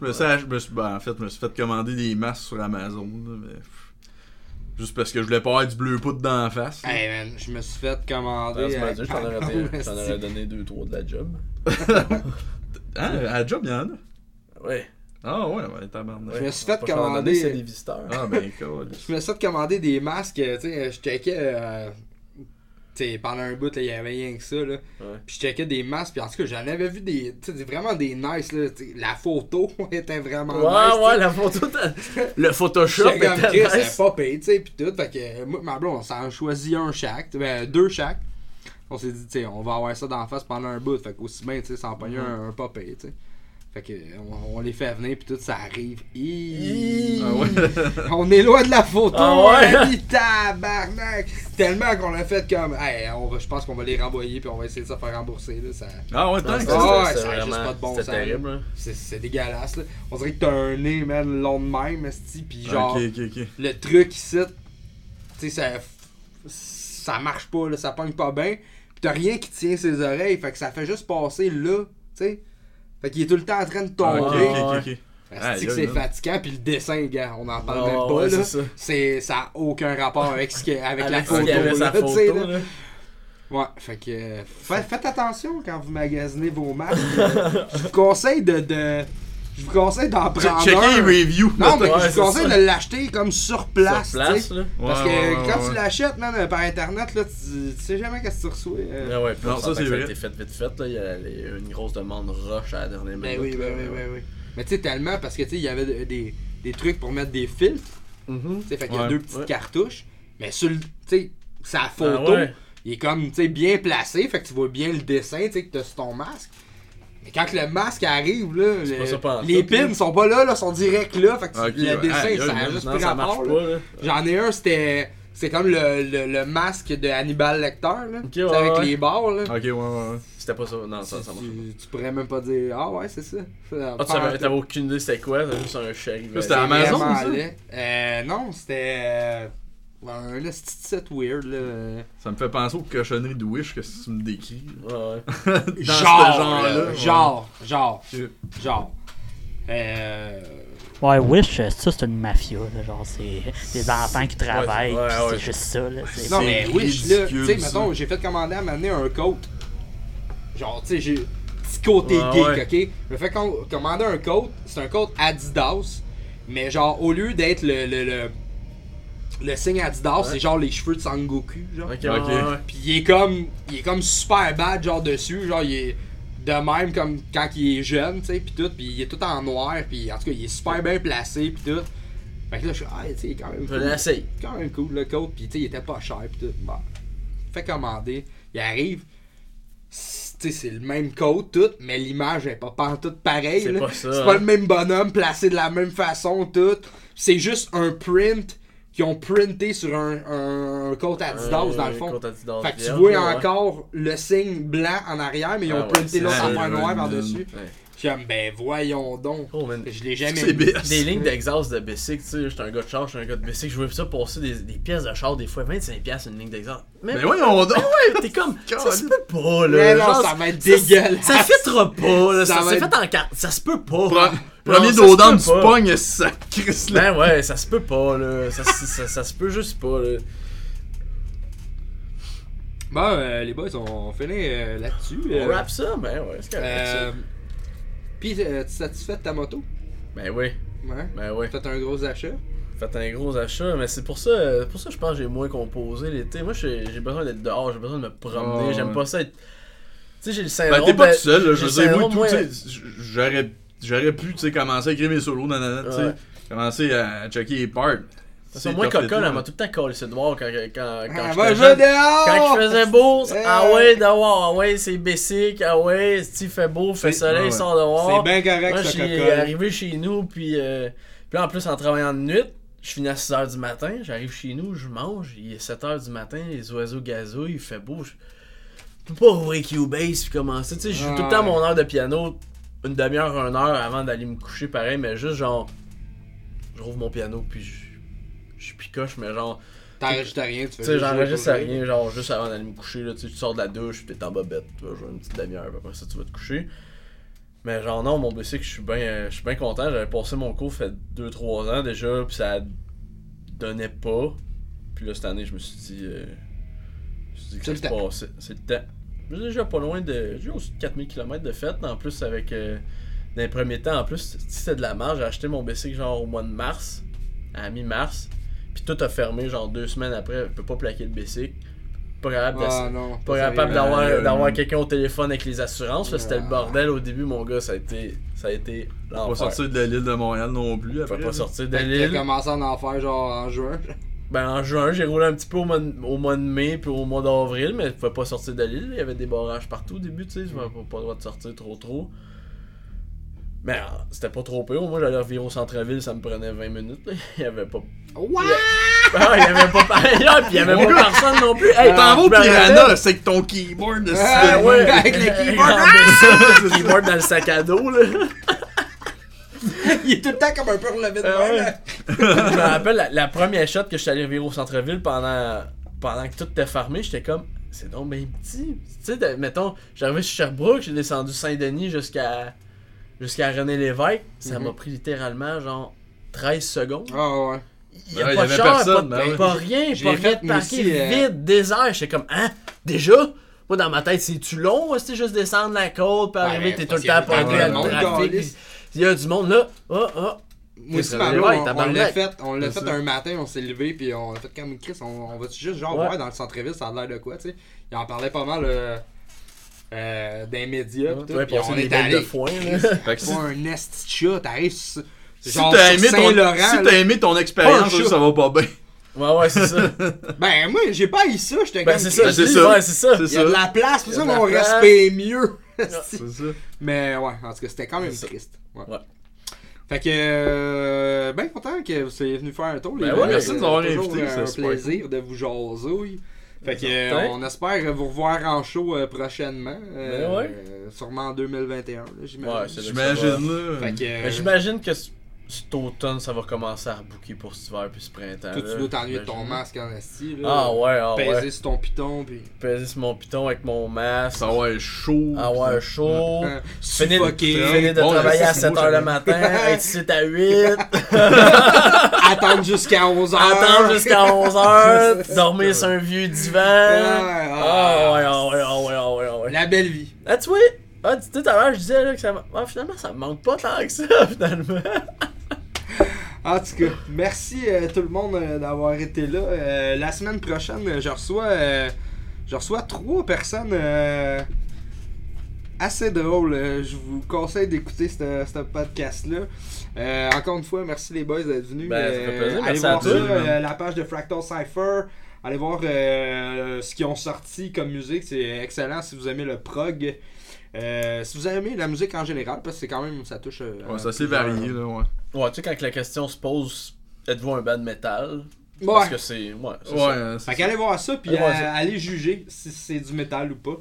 Je me, suis, je me suis- ben, en fait, je me suis fait commander des masques sur Amazon, là, mais pff, juste parce que je voulais pas avoir du bleu poudre dans la face. Hey man, je me suis fait Ah, commander. dit, je t'en aurais, donné- donné 2-3 de la job. (laughs) Hein, à la job, il y en a. Ouais. Ah ouais, ouais, tabarnak. Je me suis fait commander- C'est des visiteurs. Ah ben, cool. (laughs) Je me suis fait commander des masques, tu sais, je checkais. euh, tu sais, pendant un bout, il y avait rien que ça, là. Ouais. Puis je checkais des masques, puis en tout cas, j'en avais vu des. Tu sais, vraiment des nice, là. La photo était vraiment nice. Ouais, (laughs) tu ouais, sais. la photo. Le Photoshop comme était Chris, nice. c'est pas payé, tu sais, pis tout. Fait que euh, moi, ma blonde, on s'en choisit un chaque, ben deux chaque. On s'est dit, tu sais, on va avoir ça dans la face pendant un bout. Fait qu'aussi bien, tu sais, s'en pogner Mhm. un, un pas payé, tu sais. Fait que on, on les fait venir puis tout ça arrive. Ah ouais. (laughs) On est loin de la photo, Ah ouais? hein, tabarnak! Tellement qu'on a fait comme, hey, on va, je pense qu'on va les renvoyer puis on va essayer de se faire rembourser là. Ça, Ah ouais, tant que ça. a juste pas de bon sens. terrible, là. c'est, dégueulasse là. On dirait que t'as un nez, man, long de même, esti, puis genre Ok, ok, ok. le truc ici, tu sais, ça, ça marche pas, là, ça pogne pas bien. Pis t'as rien qui tient ses oreilles, fait que ça fait juste passer là, tu sais. Fait qu'il est tout le temps en train de Ah, tomber. ok, Ouais, ok, ouais. ok. Asti Aïe, que aïe, c'est fatigant, puis le dessin, gars, on en parle Ah, même pas, ouais, là. c'est ça. Ça a aucun rapport avec, ce que, avec, la Avec photo, avait sa là, tu sais, photo, là. là. Ouais, fait que euh, fa- faites attention quand vous magasinez vos masques. (laughs) Je vous conseille de, de je vous conseille d'en prendre Checker un. les reviews. Non, mais Ouais, je vous conseille ça. de l'acheter comme sur place, Sur tu place, là. Parce que ouais, quand ouais, tu l'achètes, man, euh, par internet, là, tu, tu sais jamais qu'est-ce que tu reçois. euh. Ah ouais, Non, on ça, c'est que ça a vrai. été fait vite fait, là. Il y a les- une grosse demande rush à la dernière Ben minute. oui, ben oui, ben oui. Mais tu sais, tellement parce que tu sais, il y avait de- des, des trucs pour mettre des filtres. Tu sais, fait qu'il y a Ouais, deux petites ouais. cartouches. Mais sur le. Tu sais, sa photo, Ah ouais. il est comme, tu sais, bien placé. Fait que tu vois bien le dessin, tu sais, que t'as sur ton masque. Mais quand le masque arrive, là, le- les là. pins sont pas là, là, sont directs là. Fait que le ouais. dessin, Aïe, ça a juste Non, pris ça rapport. J'en ai un, c'était. C'est comme le, le, le masque de Hannibal Lecter, là. Ok, Tu sais, ouais, avec ouais. les barres, là. Ok, ouais, ouais, ouais. C'était pas ça. Non, ça, ça marche tu, tu pourrais même pas dire Ah ouais, c'est ça. Ça- Ah, tu savais, t'avais aucune idée c'était quoi? T'avais juste un chèque. Ça, c'était Amazon, ça? Euh, non, c'était. Euh, un petit set weird, là. Ça me fait penser aux cochonneries de Wish que tu me décris. Ouais, ouais. (laughs) Dans genre, ce genre-là. là, genre, genre, genre. Euh. Ouais, Wish, euh, ça c'est une mafia, là, genre c'est des enfants qui travaillent, ouais, ouais. c'est juste ça, là. c'est- Non, mais Wish, là, tu sais, mettons, j'ai fait commander à m'amener un coat. Genre, tu sais, j'ai. Petit côté Ouais, geek, ouais. ok? Me fais com- commander un coat, c'est un coat Adidas, mais genre, au lieu d'être le, le, le, le signe Adidas, Ouais. c'est genre les cheveux de Sangoku, genre. Ok, Ok. ouais, ouais. Puis il est comme il est comme super bad genre dessus, genre il est de même comme quand il est jeune, tu sais, puis tout, puis il est tout en noir, puis en tout cas il est super bien placé puis tout. Fait que là je suis ah, tu sais, il est quand même Je cool. l'essaye. Quand même cool le coat, puis tu sais il était pas cher puis tout. Bon. Fait commander, il arrive c'est- tu sais, c'est le même coat tout, mais l'image est pas pantoute pareil. C'est pas ça, C'est hein. pas le même bonhomme placé de la même façon tout. C'est juste un print qu'ils ont printé sur un, un, un coat Adidas dans le fond. Compte Adidas Fait que tu vois ouais. encore le signe blanc en arrière, mais ils ont Ah printé l'autre affaire noire le- par-dessus. Comme, ben voyons donc. Oh, man. Je l'ai jamais C'est vu. Des lignes d'exhaust de Bessic, tu sais, j'étais un gars de char, j'étais un gars de Bessic, je voulais ça passer des, des pièces de char des fois, 25 pièces une ligne d'exhaust. Mais voyons donc! ouais, t'es comme, (laughs) ça se peut pas, là. Mais non, genre, ça va être dégueulasse. Ça fitera pas, là, Ça ça, être- fait en carte, ça se peut pas. Pre- Non, Premier ça se dodant du pogne, ça crisse là. Ben ouais, ça se peut pas, là. Ça, ça, ça, ça se peut juste pas, là. Bon, euh, les boys, on finit euh, là-dessus. On euh, rap ça, ben ouais, c'est correct, Pis, euh, tu es satisfait de ta moto? Ben oui, Ouais. ben oui. Fait un gros achat? Faites un gros achat, mais c'est pour ça, pour ça je pense que j'ai moins composé l'été. Moi, j'ai besoin d'être dehors, j'ai besoin de me promener, Ouais, j'aime ouais. pas ça être. Tu sais, j'ai le Ben, syndrome. t'es pas ben, tout seul, là. Je j'ai veux le dire, moi, syndrome, tout, sais, j'aurais, j'aurais pu, tu sais, commencer à écrire mes solos, nanana, tu sais. Ouais. Commencer à checker les parts. De toute façon, moi, Coca, elle m'a tout le temps collé le dehors quand, quand, quand, Ah, jeune. jouer dehors! Quand il faisait beau, c'est- Eh. ah ouais, dehors, ah ouais, c'est basic, ah ouais, si fait beau, fait C'est- soleil, ouais, sort dehors. C'est bien correct, Moi, je coca. arrivé chez nous, puis, euh, puis là, en plus, en travaillant de nuit, je finis à 6h du matin, j'arrive chez nous, je mange, il est 7h du matin, les oiseaux gazouillent, il fait beau. Je je peux pas ouvrir Cubase puis commencer. Tu sais, je joue tout le temps mon heure de piano, une demi-heure, une heure avant d'aller me coucher, pareil, mais juste genre, je rouvre mon piano, puis je, je picoche, mais genre, T'enregistres rien, tu fais tu sais, j'enregistre rien, genre juste avant d'aller me coucher, là, tu sors de la douche, t'es en bobette, tu vas jouer une petite demi-heure, après ça, tu vas te coucher. Mais genre, non, mon bicycle, je suis bien je suis bien content. J'avais passé mon cours, fait 2-3 ans déjà, puis ça donnait pas. Puis là, cette année, je me suis dit, euh, je me suis dit que C'est ça se passait. C'est le temps. Suis déjà pas loin de. J'ai aussi 4000 km de fête, en plus, avec. euh, dans les premiers temps, en plus, si c'était de la marge, j'ai acheté mon bicycle genre au mois de mars, à mi-mars. Puis tout a fermé, genre deux semaines après, je peux pas plaquer le bicycle. Pas capable Ah non. pas ça capable arrive. d'avoir, d'avoir quelqu'un au téléphone avec les assurances. là, C'était le Ah. bordel au début, mon gars. Ça a été, ça a été Pas sortir de l'île de Montréal non plus. Je Après, pouvais pas sortir de l'île. commencé à en faire genre en juin. Ben, en juin, j'ai roulé un petit peu au mois, de, au mois de mai puis au mois d'avril, mais je pouvais pas sortir de l'île. Il y avait des barrages partout au début, tu sais. Je n'avais pas le droit de sortir trop trop. Mais euh, c'était pas trop pire. Moi, j'allais revenir au centre-ville, ça me prenait 20 minutes. là. (laughs) Il y avait pas. What? Ah, il y avait pas ailleurs, (laughs) puis il y avait pas personne non plus. Hey, T'en vas au Piranha, c'est que ton keyboard de Ah, ouais. (laughs) avec le keyboard. Le keyboard dans le sac à dos, là. Il est tout le temps comme un peu relevé de Ah main, je me rappelle la, la première shot que je suis allé revirer au centre-ville pendant, pendant que tout était fermé, j'étais comme, c'est donc bien petit. Tu sais, mettons, j'arrivais sur Sherbrooke, j'ai descendu Saint-Denis jusqu'à jusqu'à René Lévesque, ça Mhm. m'a pris littéralement genre 13 secondes. Ah ouais. Il y a Ouais, pas de avait char, personne, pas, ben pas rien, pas rien fait, de aussi, euh, vide, désert. J'étais comme, hein, déjà? Moi, dans ma tête, c'est-tu long? C'est juste descendre la côte, puis Ouais, arriver, t'es tout le temps le à le trafic. Il y a du monde là. Oh, oh. Moi aussi, ouais, on- on l'a fait, on l'a fait un matin, on s'est levé, puis on a fait comme Chris, on, on va juste genre Ouais. voir dans le centre-ville, ça a l'air de quoi, tu sais. Il en parlait pas mal euh, euh, dans les médias, pis tout, Ouais, puis passer on des est belles de allé. foin, là. Fait que si, C'est pas un esti chat, t'arrives sur. si t'as aimé, ton, si aimé ton expérience, un ça va pas bien. Ouais, ouais, c'est ça. (laughs) Ben, moi, j'ai pas eu ça, j'étais Ben, comme. c'est ça, c'est ça. Ouais, c'est ça. C'est Il y a de ça. la place, pour ça mon place. respect est mieux. (laughs) C'est ça. Mais ouais, en tout cas, c'était quand même triste. Ouais. Ouais. Fait que, euh, ben content que vous soyez venu faire un tour. les Ben gars. ouais, merci de nous avoir C'est toujours invités, un c'est super plaisir de vous jaser. Fait que, euh, on espère vous revoir en show euh, prochainement. euh, Ben ouais. euh, sûrement en 2021, là, j'imagine. Ouais, c'est J'imagine là. Fait que, euh, Mais j'imagine que cet automne, ça va commencer à rebooker pour cet hiver puis ce printemps. toi, tu dois t'ennuyer de ton masque en esti. là. Ah ouais, ah Peser ouais. sur ton piton. Puis... Peser sur mon piton avec mon masque. Ça va être chaud. Ah ouais, chaud. (laughs) Finir suffoquer. finir de Bon, travailler à c'est beau, 7h ça. le matin, (laughs) être ici à 8, (laughs) attendre jusqu'à 11h. attendre jusqu'à 11h, dormir sur un vieux divan. Ouais, Ah ouais, ah ouais, ah ouais, ah ouais, ah ouais. La belle vie. Ah, tu vois, ah, sais, tout à l'heure, je disais là, que ça. Ah, finalement, ça me manque pas tant que ça, finalement. En tout cas, merci euh, tout le monde euh, d'avoir été là. Euh, la semaine prochaine, je reçois, je reçois trois personnes assez drôles. Je vous conseille d'écouter ce podcast-là. Encore une fois, merci les boys d'être venus. Ben, ça fait plaisir. allez Merci voir ça, la page de Fractal Cypher. Allez voir ce qu'ils ont sorti comme musique. C'est excellent si vous aimez le prog. Euh, si vous aimez la musique en général, parce que c'est quand même, ça touche. euh, Ouais, c'est assez plusieurs- varié là, ouais. Ouais, tu sais, quand la question se pose, êtes-vous un band metal? Ouais. Parce que c'est. Ouais, c'est Ouais, ça. euh, Fait qu'allez voir ça, puis Allez voir euh, ça. allez juger si c'est du métal ou pas.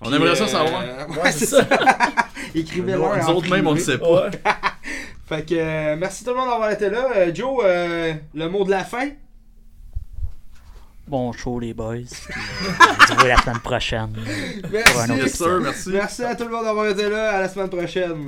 On Puis, aimerait ça euh, savoir. ouais, Ouais, c'est ça. (laughs) Écrivez-le. Nous autres même, on ne sait pas. (laughs) Fait que euh, merci tout le monde d'avoir été là. Euh, Joe, euh, le mot de la fin? Bon show, les boys. Puis, euh, on se voit la semaine prochaine. (laughs) Merci. Non, Yes, sir, merci. Merci à tout le monde d'avoir été là. À la semaine prochaine.